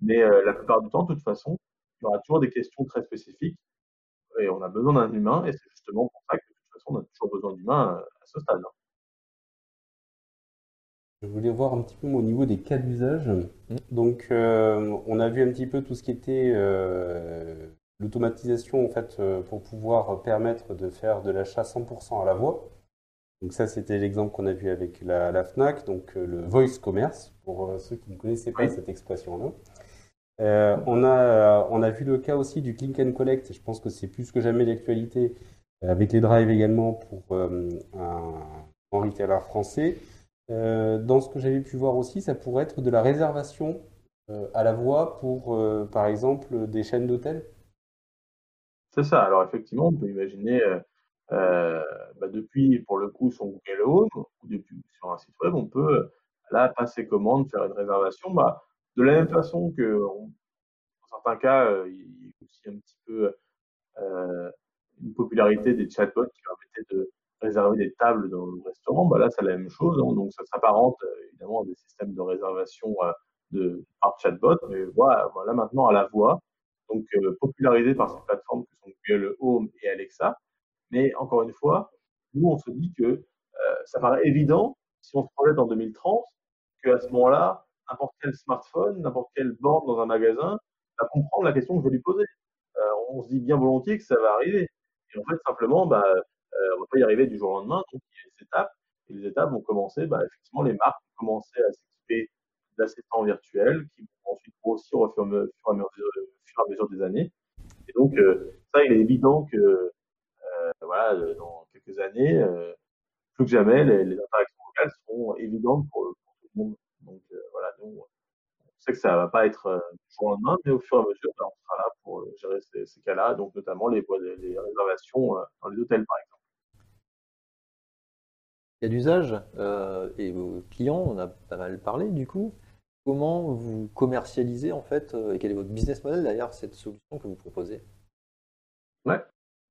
mais euh, la plupart du temps, de toute façon, il y aura toujours des questions très spécifiques et on a besoin d'un humain et c'est justement pour ça que de toute façon, on a toujours besoin d'humains euh, à ce stade. Je voulais voir un petit peu au niveau des cas d'usage. Donc, euh, on a vu un petit peu tout ce qui était euh, l'automatisation en fait euh, pour pouvoir permettre de faire de l'achat 100% à la voix. Donc ça, c'était l'exemple qu'on a vu avec la, la Fnac, donc le voice commerce, pour ceux qui ne connaissaient pas cette expression-là. Euh, on, a, on a vu le cas aussi du click and collect. Je pense que c'est plus que jamais l'actualité avec les drives également pour un, un retailer français. Euh, dans ce que j'avais pu voir aussi, ça pourrait être de la réservation euh, à la voix pour, euh, par exemple, des chaînes d'hôtels. C'est ça. Alors effectivement, on peut imaginer bah, depuis, pour le coup, son Google Home ou depuis sur un site web, on peut là passer commande, faire une réservation. Bah, de la même façon que, dans certains cas, il y a aussi un petit peu une popularité des chatbots qui permettaient de réserver des tables dans le restaurant, bah là, c'est la même chose. Hein. donc, ça s'apparente euh, évidemment à des systèmes de réservation euh, de, par chatbot, mais voilà maintenant à la voix, donc euh, popularisé par ces plateformes que sont Google Home et Alexa. Mais encore une fois, nous, on se dit que ça paraît évident, si on se projette en 2030, qu'à ce moment-là, n'importe quel smartphone, n'importe quelle borne dans un magasin va comprendre la question que je vais lui poser. on se dit bien volontiers que ça va arriver. Et en fait, simplement, bah, euh, on ne va pas y arriver du jour au lendemain. Donc, il y a des étapes. Et les étapes vont commencer, bah, effectivement, les marques vont commencer à s'équiper d'assistants virtuels qui vont ensuite grossir au fur, et à mesure, des années. Et donc, euh, ça, il est évident que, euh, voilà, dans quelques années, plus que jamais, les, interactions locales seront évidentes pour, tout le monde. Donc, voilà, on sait que ça ne va pas être du jour au lendemain, mais au fur et à mesure, bah, on sera là pour gérer ces, cas-là, donc notamment les, les réservations dans les hôtels, par exemple d'usage euh, et vos clients, on a pas mal parlé du coup. Comment vous commercialisez en fait euh, et quel est votre business model derrière cette solution que vous proposez? Ouais.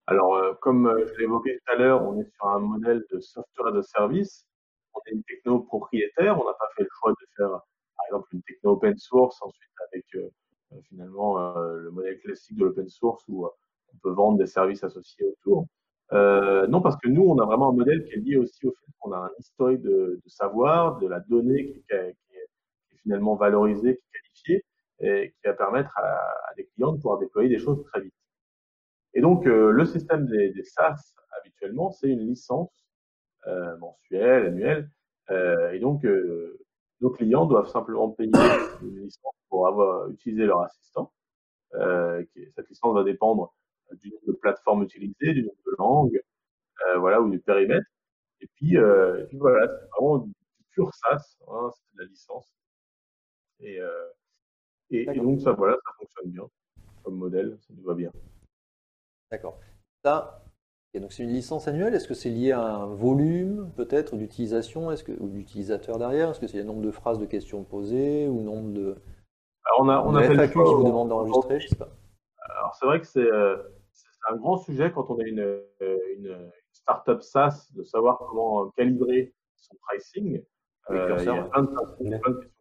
Alors, euh, comme je l'ai évoqué tout à l'heure, on est sur un modèle de software de service. On est une techno propriétaire. On n'a pas fait le choix de faire, par exemple, une techno open source ensuite avec finalement le modèle classique de l'open source où on peut vendre des services associés autour. Euh, non, parce que nous, on a vraiment un modèle qui est lié aussi au fait qu'on a un historique de, savoir, de la donnée qui, est, finalement valorisée, qui est qualifiée, et qui va permettre à, des clients de pouvoir déployer des choses très vite. Et donc, euh, le système des, des SaaS, habituellement, c'est une licence euh, mensuelle, annuelle. et donc, nos clients doivent simplement payer une licence pour avoir utilisé leur assistant. cette licence va dépendre du nombre de plateformes utilisées, du nombre de langues, euh, voilà, ou du périmètre. Et puis, euh, puis voilà, c'est vraiment du pur SaaS, hein, c'est de la licence. Et, euh, et, donc ça, voilà, ça fonctionne bien comme modèle, ça nous va bien. D'accord. Ça, donc c'est une licence annuelle. Est-ce que c'est lié à un volume peut-être d'utilisation, est-ce que ou d'utilisateurs derrière? Est-ce que c'est le nombre de phrases de questions posées ou nombre de Alors on a on a fait qui vous demande d'enregistrer, je sais pas. Alors c'est vrai que c'est un grand sujet quand on est une, une startup SaaS de savoir comment calibrer son pricing. Euh, il y a plein de, qui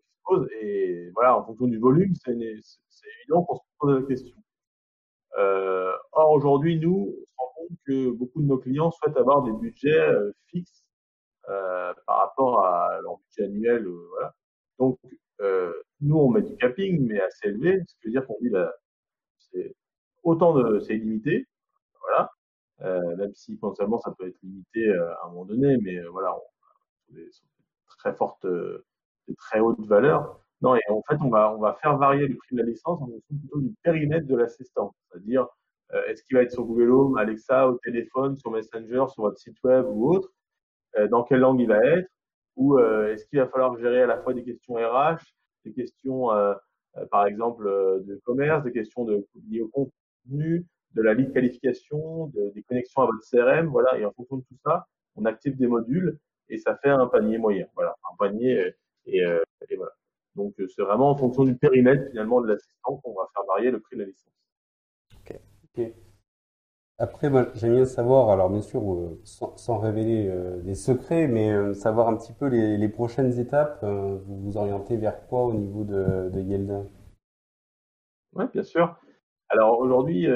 et voilà, en fonction du volume, c'est évident qu'on se pose la question. Euh, or, aujourd'hui, nous, on se rend compte que beaucoup de nos clients souhaitent avoir des budgets euh, fixes euh, par rapport à leur budget annuel. Donc, nous, on met du capping, mais assez élevé, ce qui veut dire qu'on dit, bah, c'est autant c'est limité, voilà. Même si potentiellement ça peut être limité à un moment donné, mais voilà, on, des, très fortes, des très hautes valeurs. Non, et en fait, on va, on va faire varier le prix de la licence en fonction plutôt du périmètre de l'assistant. C'est-à-dire, est-ce qu'il va être sur Google Home, Alexa, au téléphone, sur Messenger, sur votre site web ou autre Dans quelle langue il va être Ou est-ce qu'il va falloir gérer à la fois des questions RH, des questions, par exemple, de commerce, des questions de, liées au contenu, de la lead qualification, des connexions à votre CRM, voilà, et en fonction de tout ça, on active des modules et ça fait un panier moyen, voilà, un panier et, euh, voilà. Donc euh, c'est vraiment en fonction du périmètre finalement de l'assistant qu'on va faire varier le prix de la licence. Ok. Après, moi, j'aime bien savoir, alors bien sûr, euh, sans, révéler des secrets, mais savoir un petit peu les, prochaines étapes. vous vous orientez vers quoi au niveau de, de Yelda? Oui, bien sûr. Alors aujourd'hui,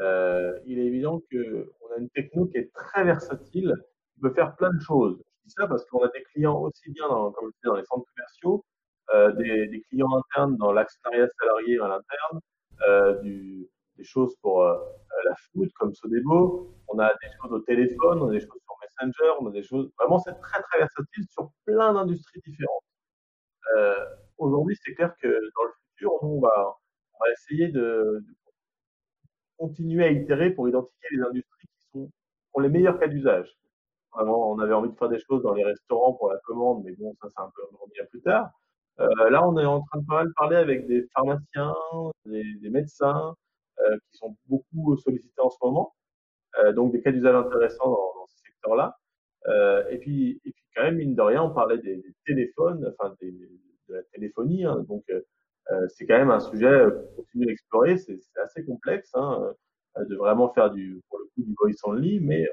euh, il est évident qu'on a une techno qui est très versatile, qui peut faire plein de choses. Ça parce qu'on a des clients aussi bien dans, comme je dans les centres commerciaux, euh, des, clients internes dans l'actionnariat salarié à l'interne, euh, des choses pour euh, la food comme Sodebo, on a des choses au téléphone, on a des choses sur Messenger, on a des choses. Vraiment, c'est très très versatile sur plein d'industries différentes. Aujourd'hui, c'est clair que dans le futur, on va, on va essayer de, continuer à itérer pour identifier les industries qui sont ont les meilleurs cas d'usage. Vraiment, on avait envie de faire des choses dans les restaurants pour la commande, mais bon, ça, c'est un peu revient plus tard. Euh, là, on est en train de pas mal parler avec des pharmaciens, des, médecins, euh, qui sont beaucoup sollicités en ce moment. Euh, donc, des cas d'usage intéressants dans, secteurs-là. Euh, et puis, et puis, quand même, mine de rien, on parlait des, téléphones, enfin, de la téléphonie. Hein, donc, c'est quand même un sujet qu'on continue d'explorer. C'est assez complexe hein, de vraiment faire du, pour le coup, du voice only, mais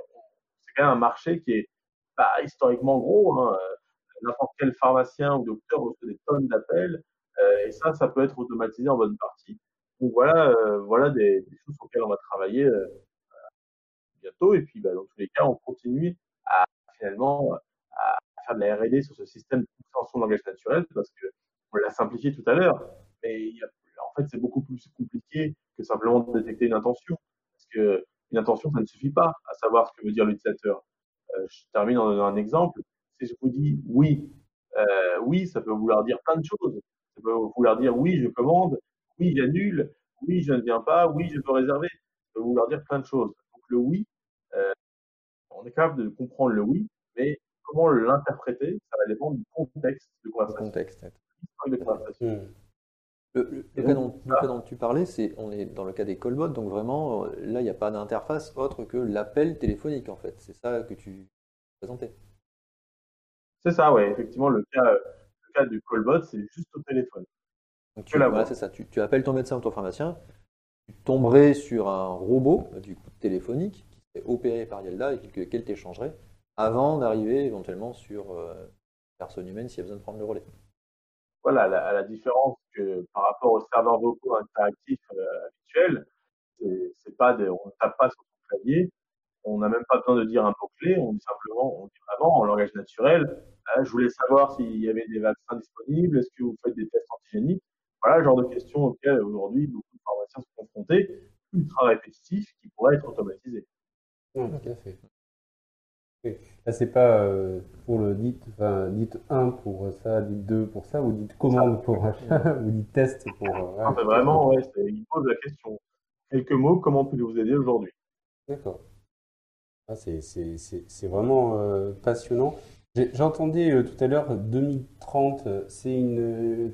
c'est quand un marché qui est pas historiquement gros. Hein. Euh, N'importe quel pharmacien ou docteur reçoit des tonnes d'appels, euh, et ça, ça peut être automatisé en bonne partie. Donc voilà, euh, voilà des, choses sur lesquelles on va travailler bientôt. Et puis, bah, dans tous les cas, on continue à finalement à faire de la R&D sur ce système de compréhension de langage naturel parce que on l'a simplifié tout à l'heure, mais en fait, c'est beaucoup plus compliqué que simplement de détecter une intention. Parce que une intention, ça ne suffit pas à savoir ce que veut dire l'utilisateur. Euh, je termine en donnant un exemple. Si je vous dis oui, euh, oui, ça peut vouloir dire plein de choses. Ça peut vouloir dire oui, je commande, oui, j'annule, oui, je ne viens pas, oui, je peux réserver. Ça peut vouloir dire plein de choses. Donc le oui, euh, on est capable de comprendre le oui, mais comment l'interpréter, ça va dépendre du contexte de conversation. contexte. De conversation. Hmm. Le, cas dont, le cas dont tu parlais, c'est on est dans le cas des callbots, donc vraiment euh, là il n'y a pas d'interface autre que l'appel téléphonique en fait. C'est ça que tu présentais. C'est ça, ouais. Effectivement, le cas, le cas du callbot, c'est juste au téléphone. Donc tu, voilà, c'est ça. Tu, tu appelles ton médecin ou ton pharmacien, tu tomberais sur un robot du coup téléphonique qui serait opéré par Yelda et que- qu'elle t'échangerait avant d'arriver éventuellement sur euh, personne humaine s'il y a besoin de prendre le relais. Voilà, la, à la différence que par rapport aux serveurs vocaux interactifs euh, habituels, c'est pas des, on ne tape pas sur son clavier, on n'a même pas besoin de dire un mot-clé, on dit simplement, on dit vraiment en langage naturel, Ah, je voulais savoir s'il y avait des vaccins disponibles, est-ce que vous faites des tests antigéniques? Voilà le genre de questions auxquelles aujourd'hui beaucoup de pharmaciens sont confrontés, ultra répétitifs, qui pourraient être automatisés. Ouais, tout à fait. C'est pas euh, pour le dites, enfin, dites 1 pour ça, dites 2 pour ça, ou dites commande pour achat, ou dites test pour. euh, vraiment, ouais, il pose la question. Quelques mots, comment puis-je vous aider aujourd'hui? D'accord. Ah, c'est, vraiment euh, passionnant. J'entendais euh, tout à l'heure 2030, euh, c'est une.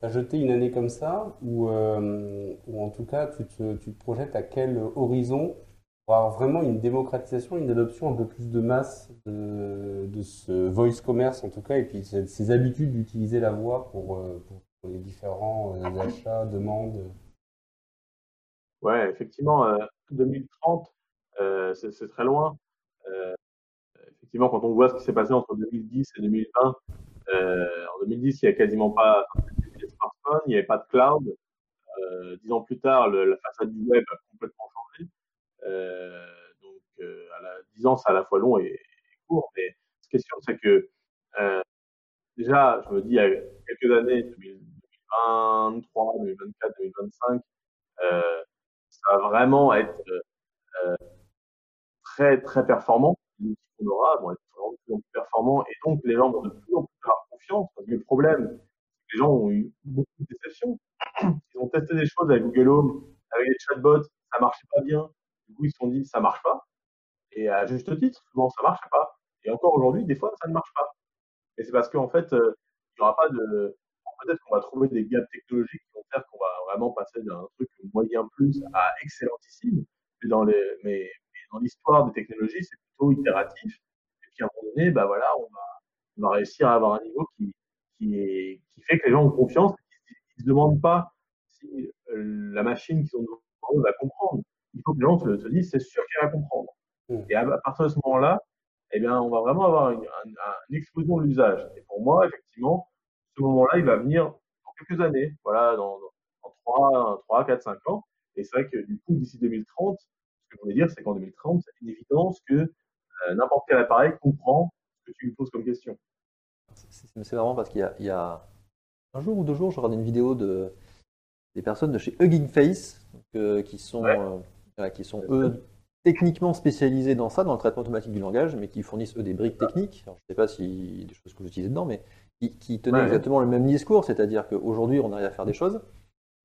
T'as, jeté une année comme ça, ou, ou en tout cas, tu te, tu te projettes à quel horizon avoir vraiment une démocratisation, une adoption un peu plus de masse de, ce voice commerce en tout cas, et puis ces, habitudes d'utiliser la voix pour, euh, les différents euh, achats, demandes. Ouais, effectivement, euh, 2030, euh, c'est très loin. Effectivement, quand on voit ce qui s'est passé entre 2010 et 2020, euh, en 2010, il n'y a quasiment pas de smartphones, il n'y avait pas de cloud. Dix ans plus tard, la façade du web a complètement donc, euh, à la, dix ans, c'est à la fois long et, court. Mais ce qui est sûr, c'est que euh, déjà, je me dis, il y a quelques années, 2000 2023, 2024, 2025, euh, ça va vraiment être euh, très très performant. Les outils qu'on aura vont être vraiment plus en plus performants et donc les gens vont de plus en plus avoir confiance. Le problème, c'est que les gens ont eu beaucoup de déceptions. Ils ont testé des choses avec Google Home, avec les chatbots, ça marchait pas bien. Du coup, ils se sont dit ça marche pas. Et à juste titre, souvent ça marche pas. Et encore aujourd'hui, des fois, ça ne marche pas. Et c'est parce qu'en fait, euh, il n'y aura pas de. Peut-être qu'on va trouver des gaps technologiques qui vont faire qu'on va vraiment passer d'un truc moyen plus à excellentissime. Mais dans les, mais, dans l'histoire des technologies, c'est plutôt itératif. Et puis à un moment donné, bah voilà, on va, on va réussir à avoir un niveau qui, qui fait que les gens ont confiance, qu'ils ne se demandent pas si euh, la machine qu'ils ont devant eux va comprendre. Il faut que les gens se, se disent, c'est sûr qu'elle va comprendre. Mm. Et à, à partir de ce moment-là, eh bien, on va vraiment avoir une, un- un- une explosion de l'usage. Et pour moi, effectivement, ce moment-là, il va venir dans quelques années, voilà, dans, dans, dans 3, 3, 4, 5 ans. Et c'est vrai que du coup, d'ici 2030, ce que je voulais dire, c'est qu'en 2030, c'est une évidence que euh, n'importe quel appareil comprend ce que tu lui poses comme question. C'est marrant parce qu'il y a, il y a un jour ou deux jours, je regardais une vidéo de des personnes de chez Hugging Face donc, euh, qui sont Ouais. euh, qui sont eux techniquement spécialisés dans ça, dans le traitement automatique du langage, mais qui fournissent eux des briques techniques. Alors, je ne sais pas si des choses que vous utilisez dedans, mais qui, qui tenaient Ouais. exactement le même discours, c'est-à-dire qu'aujourd'hui, on arrive à faire des choses,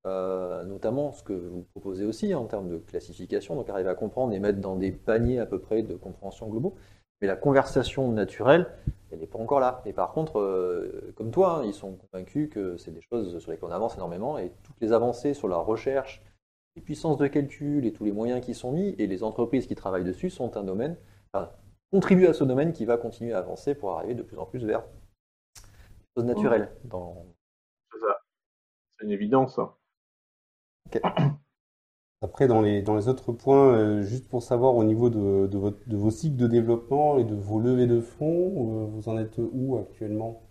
euh, notamment ce que vous proposez aussi en termes de classification, donc arriver à comprendre et mettre dans des paniers à peu près de compréhension globaux. Mais la conversation naturelle, elle n'est pas encore là. Et par contre, euh, comme toi, hein, ils sont convaincus que c'est des choses sur lesquelles on avance énormément et toutes les avancées sur la recherche, les puissances de calcul et tous les moyens qui sont mis et les entreprises qui travaillent dessus sont un domaine, enfin, contribuent à ce domaine qui va continuer à avancer pour arriver de plus en plus vers des choses naturelles. Dans... C'est ça. C'est une évidence. hein. Après, dans les, dans les autres points, euh, juste pour savoir au niveau de, de, votre, de vos cycles de développement et de vos levées de fonds, euh, vous en êtes où actuellement?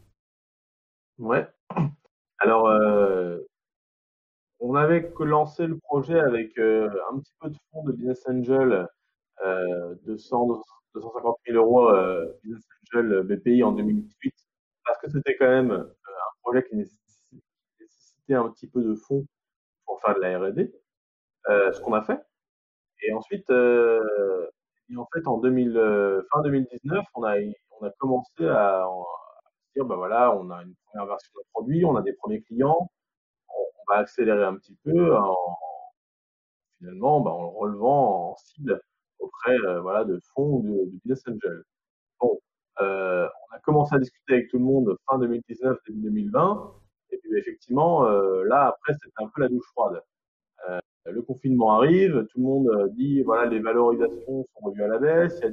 Ouais. Alors, euh, on avait lancé le projet avec euh, un petit peu de fonds de Business Angel, euh, 200, 250 000 euros euh, Business Angel BPI en 2018, parce que c'était quand même euh, un projet qui nécessitait, un petit peu de fonds pour faire de la R&D, euh, ce qu'on a fait. Et ensuite, euh, et en fait, en 2000, euh, fin 2019, on a, on a commencé à, à dire, ben voilà, on a une première version de produit, on a des premiers clients, accélérer un petit peu en, finalement, ben, en le relevant en cible auprès euh, voilà, de fonds ou de, business angel. Bon, euh, on a commencé à discuter avec tout le monde fin 2019, début 2020, et puis effectivement, euh, là, après, c'était un peu la douche froide. Le confinement arrive, tout le monde dit, voilà, les valorisations sont revues à la baisse, il y a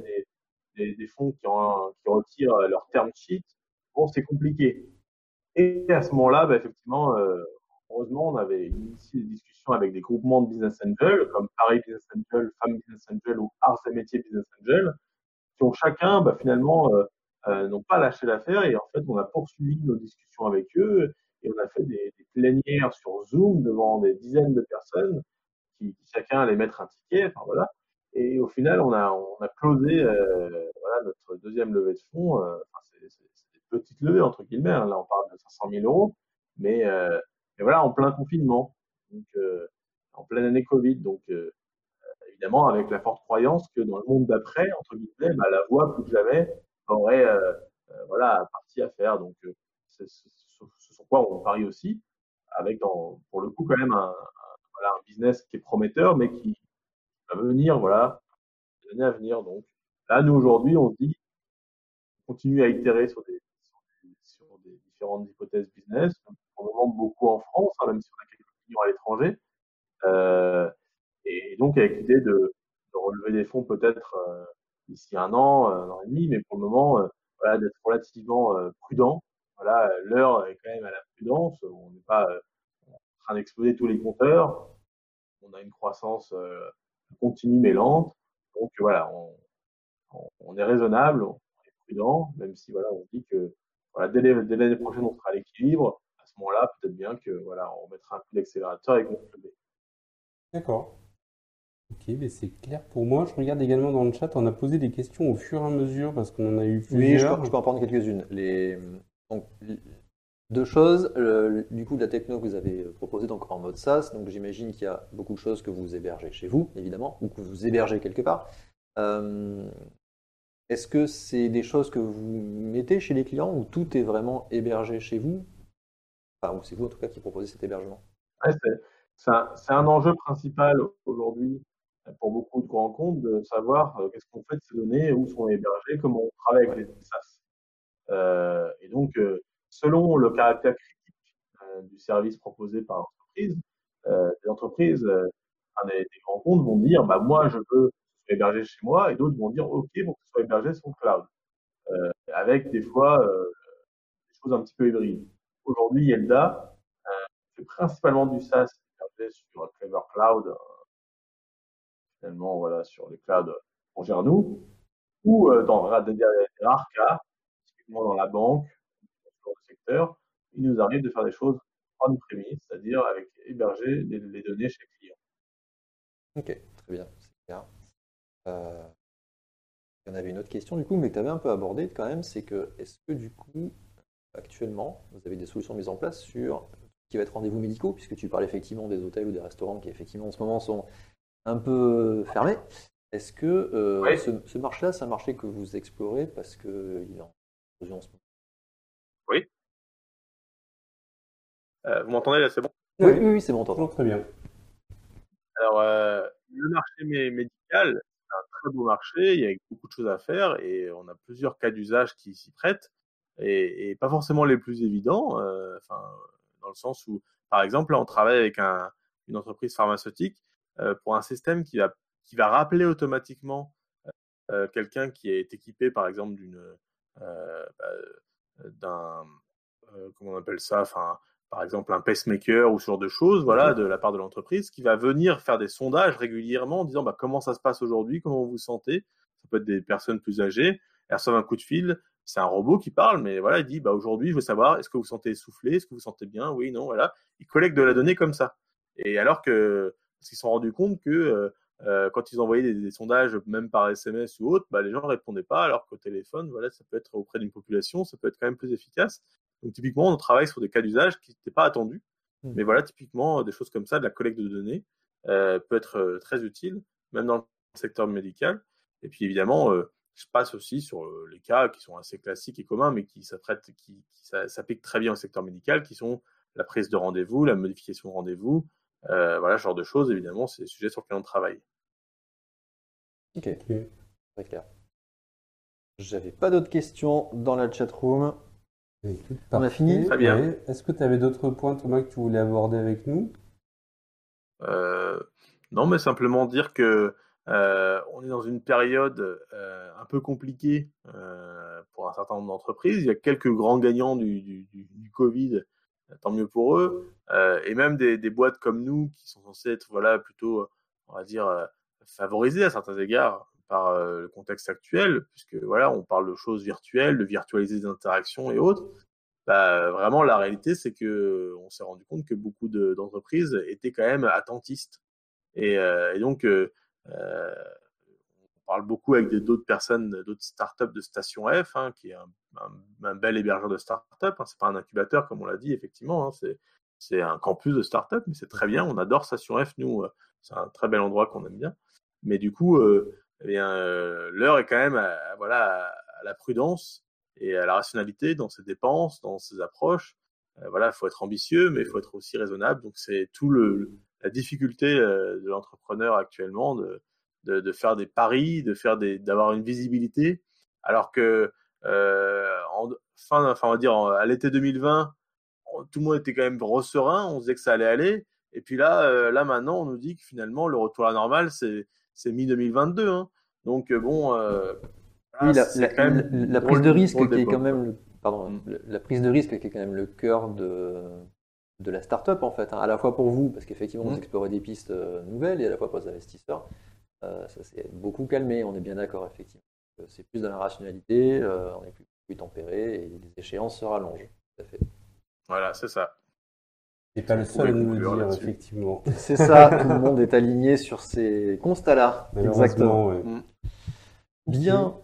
des, des, fonds qui, ont, qui retirent leur term sheet. Bon, c'est compliqué. Et à ce moment-là, bah, effectivement, heureusement, on avait initié des discussions avec des groupements de business angels, comme Paris Business Angel, Femmes Business Angel ou Arts et Métiers Business Angel, qui ont chacun, bah, finalement, euh, euh, n'ont pas lâché l'affaire. Et en fait, on a poursuivi nos discussions avec eux et on a fait des, des plénières sur Zoom devant des dizaines de personnes qui, qui chacun allait mettre un ticket. Enfin, voilà. Et au final, on a, on a closé euh, voilà, notre deuxième levée de fonds. Euh, enfin, c'est, des petites levées, entre guillemets. Hein. Là, on parle de 500 000 euros. Mais, euh, mais voilà, en plein confinement. Donc, euh, en pleine année Covid. Donc, euh, évidemment, avec la forte croyance que dans le monde d'après, entre guillemets, bah, la voie, plus que jamais, aurait euh, euh, voilà, partie à faire. Donc, euh, c'est, c'est sur quoi on parie aussi, avec, dans, pour le coup, quand même un, un, voilà, un business qui est prometteur, mais qui va venir, voilà, les années à venir. Donc, là, nous, aujourd'hui, on dit, on continue à itérer sur des, sur des, sur des différentes hypothèses business, pour le moment, beaucoup en France, hein, même si on a quelques clients à l'étranger. Euh, et donc, avec l'idée de, relever des fonds peut-être euh, d'ici un an, un an et demi, mais pour le moment, euh, voilà, d'être relativement euh, prudent. Voilà, l'heure est quand même à la prudence. On n'est pas en train d'exploser tous les compteurs. On a une croissance continue mais lente. Donc voilà, on, on, on est raisonnable, on est prudent, même si voilà, on dit que voilà, dès l'année prochaine, on sera à l'équilibre. Ce moment-là, peut-être bien que voilà, on mettra un coup d'accélérateur et qu'on. D'accord. Ok, mais c'est clair pour moi. Je regarde également dans le chat, on a posé des questions au fur et à mesure parce qu'on en a eu Oui, je plusieurs. peux, je peux en prendre quelques-unes. Les... Donc, deux choses. Euh, du coup, la techno que vous avez proposée donc en mode SaaS, donc j'imagine qu'il y a beaucoup de choses que vous hébergez chez vous, évidemment, ou que vous hébergez quelque part. Euh, Est-ce que c'est des choses que vous mettez chez les clients ou tout est vraiment hébergé chez vous? Enfin, c'est vous en tout cas qui proposez cet hébergement. Ouais, c'est un, un enjeu principal aujourd'hui pour beaucoup de grands comptes de savoir euh, qu'est-ce qu'on fait de ces données, où sont hébergées, comment on travaille avec les SaaS. Euh, et donc, euh, selon le caractère critique du service proposé par l'entreprise, les entreprises, enfin, des, des grands comptes vont dire, bah, moi, je veux que ce soit hébergé chez moi, et d'autres vont dire, OK, pour que ce soit hébergé sur le cloud. Avec des fois des choses un petit peu hybrides. Aujourd'hui, Yelda euh, fait principalement du SaaS sur Clever Cloud, euh, finalement, voilà, sur les clouds qu'on gère nous, ou euh, dans des, rares cas, typiquement dans la banque, dans le secteur, il nous arrive de faire des choses on-premise, c'est-à-dire avec héberger les, données chez le client. Ok, très bien, c'est clair. Il y en avait une autre question du coup, mais que tu avais un peu abordé quand même, c'est que est-ce que du coup, actuellement, vous avez des solutions mises en place sur ce qui va être rendez-vous médicaux, puisque tu parles effectivement des hôtels ou des restaurants qui effectivement en ce moment sont un peu fermés. Est-ce que euh, Oui. ce, ce marché-là, c'est un marché que vous explorez parce qu'il est en explosion en ce moment? Euh, vous m'entendez là, c'est bon? Oui, oui, oui, c'est bon, t'entends. Très bien. Alors, euh, le marché mé- médical, c'est un très beau marché, il y a beaucoup de choses à faire et on a plusieurs cas d'usage qui s'y prêtent et, et pas forcément les plus évidents, euh, enfin, dans le sens où, par exemple, là, on travaille avec un, une entreprise pharmaceutique euh, pour un système qui va, qui va rappeler automatiquement euh, quelqu'un qui est équipé, par exemple, d'une, bah, d'un, comment on appelle ça, enfin, par exemple un pacemaker ou ce genre de choses, voilà, de la part de l'entreprise, qui va venir faire des sondages régulièrement en disant bah, comment ça se passe aujourd'hui, comment vous vous sentez. Ça peut être des personnes plus âgées. Elles reçoivent un coup de fil, c'est un robot qui parle, mais voilà, il dit bah, aujourd'hui, je veux savoir, est-ce que vous sentez essoufflé, est-ce que vous sentez bien, oui, non, voilà. Il collecte de la donnée comme ça. Et alors que, parce qu'ils se sont rendus compte que euh, euh, quand ils envoyaient des, des sondages, même par SMS ou autre, bah, les gens ne répondaient pas, alors qu'au téléphone, voilà, ça peut être auprès d'une population, ça peut être quand même plus efficace. Donc typiquement, on travaille sur des cas d'usage qui n'étaient pas attendus. Mm. Mais voilà, typiquement, des choses comme ça, de la collecte de données, euh, peut être euh, très utile, même dans le secteur médical. Et puis évidemment, euh, je passe aussi sur euh, les cas qui sont assez classiques et communs, mais qui s'appliquent très bien au secteur médical, qui sont la prise de rendez-vous, la modification de rendez-vous, euh, voilà, ce genre de choses. Évidemment, c'est des sujets sur lesquels on travaille. Ok, très clair. J'avais pas d'autres questions dans la chat room. Écoute, On a fini Très bien. Ouais. Est-ce que tu avais d'autres points, Thomas, que tu voulais aborder avec nous? Euh, non, mais simplement dire que euh, on est dans une période euh, un peu compliquée euh, pour un certain nombre d'entreprises. Il y a quelques grands gagnants du, Covid, tant mieux pour eux, et même des, boîtes comme nous qui sont censées être voilà plutôt, on va dire, favorisées à certains égards par le contexte actuel, puisque voilà, on parle de choses virtuelles, de virtualiser des interactions et autres. Bah, vraiment, la réalité, c'est que on s'est rendu compte que beaucoup de- d'entreprises étaient quand même attentistes. Et, donc, on parle beaucoup avec d'autres personnes, d'autres startups de Station F, hein, qui est un, bel hébergeur de startup. Hein, c'est pas un incubateur, comme on l'a dit, effectivement. hein, c'est un campus de startup, mais c'est très bien. On adore Station F, nous. euh, c'est un très bel endroit qu'on aime bien. Mais du coup, euh, eh euh, l'heure est quand même à, voilà, à, la prudence et à la rationalité dans ses dépenses, dans ses approches. Euh, voilà, il faut être ambitieux, mais il faut être aussi raisonnable. Donc, c'est tout le, la difficulté euh, de l'entrepreneur actuellement de, de, de faire des paris, de faire des, d'avoir une visibilité, alors que euh, en fin, enfin, on va dire en- à l'été 2020, on- tout le monde était quand même serein, on se disait que ça allait aller. Et puis là, euh, là maintenant, on nous dit que finalement, le retour à la normale, c'est, c'est mi-2022. Hein. Donc, bon, euh, Oui, la, prise de risque qui est quand même le, pardon, Mm. la, la prise de risque qui est quand même le cœur de, de la start-up en fait, hein. à la fois pour vous, parce qu'effectivement vous Mm. explorez des pistes euh, nouvelles, et à la fois pour les investisseurs. Euh, ça s'est beaucoup calmé, on est bien d'accord effectivement. Euh, C'est plus dans la rationalité, euh, on est plus, plus tempéré et les échéances se rallongent. Tout à fait. Voilà, c'est ça. C'est pas le seul à nous le dire, effectivement. C'est ça, tout le monde est aligné sur ces constats-là. Malheureusement, ouais. Bien.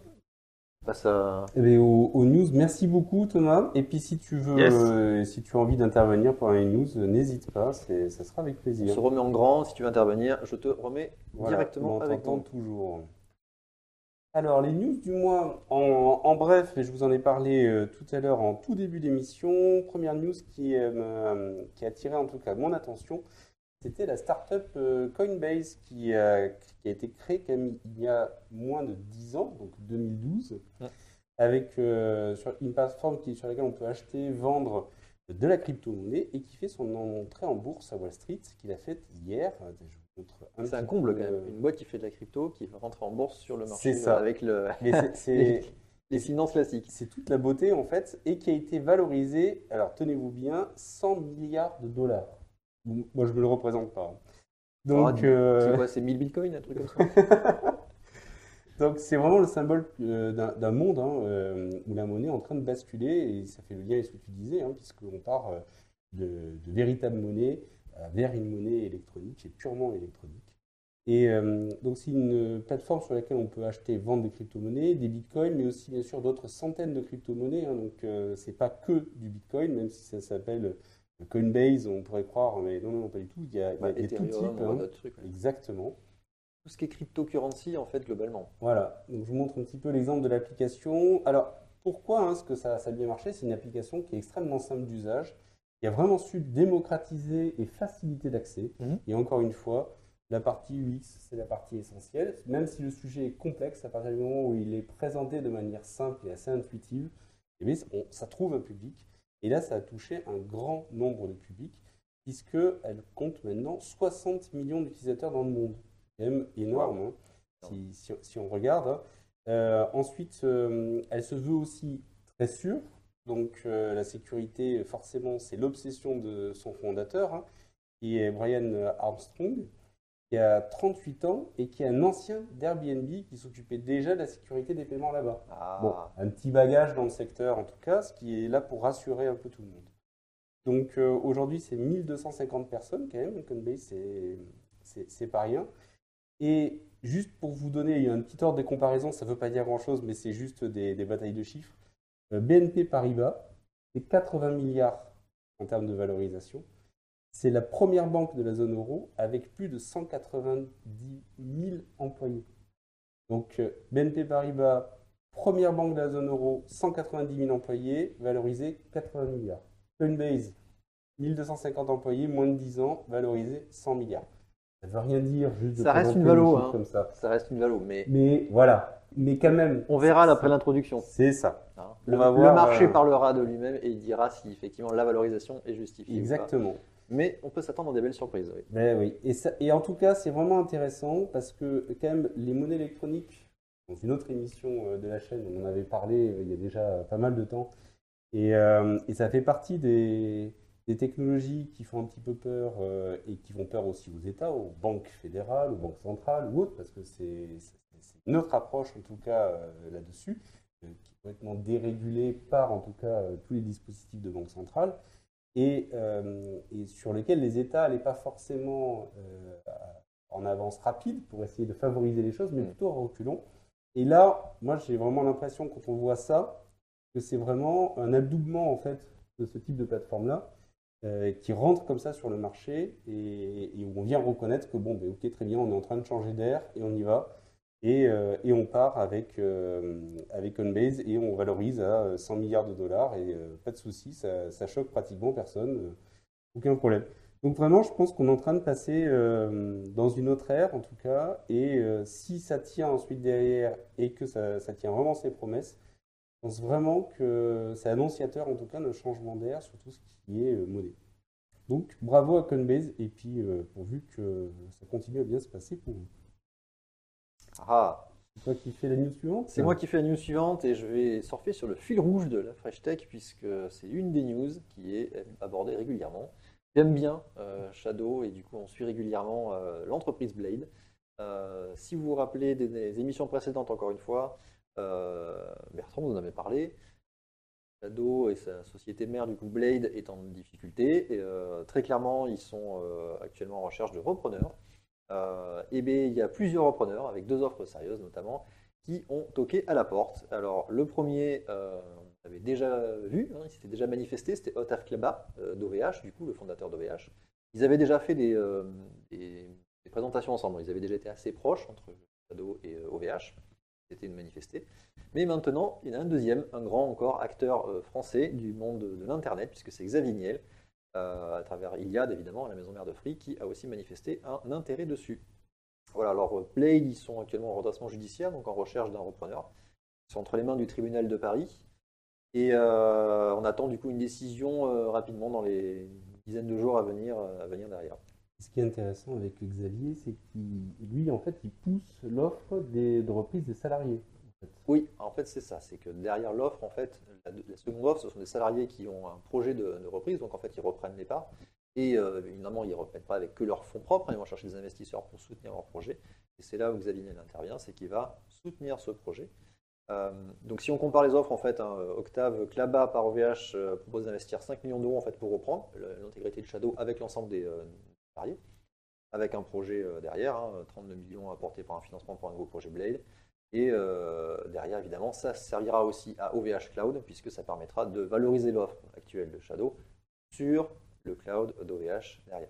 On passe à- Eh bien, aux, aux news, merci beaucoup Thomas. Et puis si tu veux, Yes. euh, si tu as envie d'intervenir pour une news, euh, n'hésite pas, ça sera avec On plaisir. se remet en grand, si tu veux intervenir, je te remets Voilà, directement on avec moi. toujours. Alors les news du mois, en, en bref, et je vous en ai parlé euh, tout à l'heure en tout début d'émission. Première news qui, euh, qui a attiré en tout cas mon attention, c'était la startup euh, Coinbase qui a, qui a été créée même il y a moins de 10 ans, donc 2012, Ouais. avec euh, sur une plateforme qui, sur laquelle on peut acheter, vendre de la crypto-monnaie et qui fait son entrée en bourse à Wall Street, ce qu'il a fait hier. Euh, C'est un comble quand même. Une boîte qui fait de la crypto, qui rentre en bourse sur le marché C'est ça. avec le, Mais c'est- les finances classiques. c'est toute la beauté en fait, et qui a été valorisée, alors tenez-vous bien, 100 milliards de dollars. Moi je me le représente pas. hein. Donc, Ah, euh, C'est quoi C'est 1000 bitcoins, un truc comme ça donc c'est vraiment le symbole euh, d'un monde hein, euh, où la monnaie est en train de basculer, et ça fait le lien avec ce que tu disais, hein, puisqu'on part euh, de, de véritable monnaie euh, vers une monnaie électronique, et purement électronique. Et euh, donc c'est une plateforme sur laquelle on peut acheter, vendre des crypto-monnaies, des bitcoins, mais aussi bien sûr d'autres centaines de crypto-monnaies. hein. donc euh, c'est pas que du bitcoin, même si ça s'appelle Coinbase, on pourrait croire, mais non, non, pas du tout. Il y a, il y a Bah, des tout types. hein. ouais. Exactement. tout ce qui est cryptocurrency en fait globalement. Voilà, donc je vous montre un petit peu l'exemple de l'application. Alors, pourquoi hein, est-ce que ça, ça a bien marché? C'est une application qui est extrêmement simple d'usage, qui a vraiment su démocratiser et faciliter l'accès. Mhm. Et encore une fois, la partie UX, c'est la partie essentielle. Même si le sujet est complexe, à partir du moment où il est présenté de manière simple et assez intuitive, eh bien, on- ça trouve un public. Et là, ça a touché un grand nombre de publics, puisqu'elle compte maintenant 60 millions d'utilisateurs dans le monde. C'est quand même énorme. hein, si, si- si on regarde. Euh, ensuite, euh, elle se veut aussi très sûre. Donc, euh, la sécurité, forcément, c'est l'obsession de son fondateur, hein, qui est Brian Armstrong, qui a 38 ans et qui est un ancien d'Airbnb qui s'occupait déjà de la sécurité des paiements là-bas. Ah, Bon, un petit bagage dans le secteur en tout cas, ce qui est là pour rassurer un peu tout le monde. Donc euh, aujourd'hui, c'est 1250 personnes quand même. Coinbase, c'est- pas rien. Et juste pour vous donner un petit ordre de comparaison, ça ne veut pas dire grand-chose, mais c'est juste des, des batailles de chiffres. Euh, BNP Paribas, c'est 80 milliards en termes de valorisation. C'est la première banque de la zone euro avec plus de 190 000 employés. Donc euh, BNP Paribas, première banque de la zone euro, 190 000 employés, valorisé 80 milliards. Coinbase, 1250 employés, moins de 10 ans, valorisé 100 milliards. Ça veut rien dire juste de Ça reste une valo, hein. comme ça. ça reste une valo, mais Mais voilà. Mais quand même. on verra après l'introduction. C'est ça. hein. On Le, marché euh, parlera de lui-même et il dira si effectivement la valorisation est justifiée. ou pas. Mais on peut s'attendre à des belles surprises. oui. Oui. Et, en tout cas, c'est vraiment intéressant parce que quand même, les monnaies électroniques, dans une autre émission euh, de la chaîne, on en avait parlé euh, il y a déjà pas mal de temps, et, euh, ça fait partie des, technologies qui font un petit peu peur et qui font peur aussi aux États, aux banques fédérales, aux banques centrales ou autres, parce que c'est autre approche en tout cas là-dessus, qui est complètement dérégulée par en tout cas tous les dispositifs de banque centrale et, euh, et sur lesquels les États n'allaient pas forcément euh, en avance rapide pour essayer de favoriser les choses, mais Mm. plutôt en reculons. Et là, moi, j'ai vraiment l'impression, quand on voit ça, que c'est vraiment un adoubement en fait de ce type de plateforme-là, euh, qui rentre comme ça sur le marché et, et où on vient reconnaître que bon, ben, ok, très bien, on est en train de changer d'air et on y va. Et, euh, et on part avec, euh, et on valorise à 100 milliards de dollars et euh, pas de souci, ça, choque pratiquement personne, euh, aucun problème. Donc vraiment, je pense qu'on est en train de passer euh, dans une autre ère en tout cas, et euh, si ça tient ensuite derrière et que ça, tient vraiment ses promesses, je pense vraiment que c'est annonciateur en tout cas d'un changement d'air sur tout ce qui est euh, monnaie. Donc bravo à Coinbase et puis euh, pourvu que ça continue à bien se passer pour vous. Ah, C'est toi qui fais la news suivante c'est moi qui fais la news suivante et je vais surfer sur le fil rouge de la Fresh Tech puisque c'est une des news qui est abordée régulièrement. J'aime bien euh, Shadow et du coup on suit régulièrement euh, l'entreprise Blade. Euh, si vous vous rappelez des, des émissions précédentes, encore une fois, Bertrand vous en avait parlé. Shadow et sa société mère, du coup Blade, est en difficulté. Et, très clairement, ils sont actuellement en recherche de repreneurs. Et bien, il y a plusieurs repreneurs, avec deux offres sérieuses notamment, qui ont toqué à la porte. Alors, le premier, euh, on avait déjà vu, hein, il s'était déjà manifesté, c'était Otaf Kleba euh, d'OVH, du coup, le fondateur d'OVH. Ils avaient déjà fait des, euh, des- présentations ensemble, ils avaient déjà été assez proches entre Shadow et OVH. C'était une manifestée. Mais maintenant, il y en a un deuxième, un grand encore acteur français du monde de, de l'Internet, puisque c'est Xavier Niel, euh, à travers Iliad, évidemment, la maison mère de Free, qui a aussi manifesté un intérêt dessus. Voilà, alors euh, Blade, ils sont actuellement en redressement judiciaire, donc en recherche d'un repreneur. Ils sont entre les mains du tribunal de Paris. Et euh, on attend du coup une décision rapidement dans les dizaines de jours à venir, à venir derrière. Ce qui est intéressant avec Xavier, c'est qu'il, lui, en fait, il pousse l'offre de reprise des salariés. Oui, en fait c'est ça, c'est que derrière l'offre, en fait, la, seconde offre, ce sont des salariés qui ont un projet de, reprise, donc en fait ils reprennent les parts. Et euh, évidemment, ils ne reprennent pas avec que leurs fonds propres, ils vont chercher des investisseurs pour soutenir leur projet. Et c'est là où Xavier intervient, c'est qu'il va soutenir ce projet. Euh, donc si on compare les offres, en fait, hein, Octave, Klaba par OVH euh, propose d'investir 5 millions d'euros en fait, pour reprendre l'intégrité de Shadow avec l'ensemble des salariés, avec un projet derrière, hein, 32 millions apportés par un financement pour un nouveau projet Blade. Et euh, derrière, évidemment, ça servira aussi à OVH Cloud, puisque ça permettra de valoriser l'offre actuelle de Shadow sur le cloud d'OVH derrière.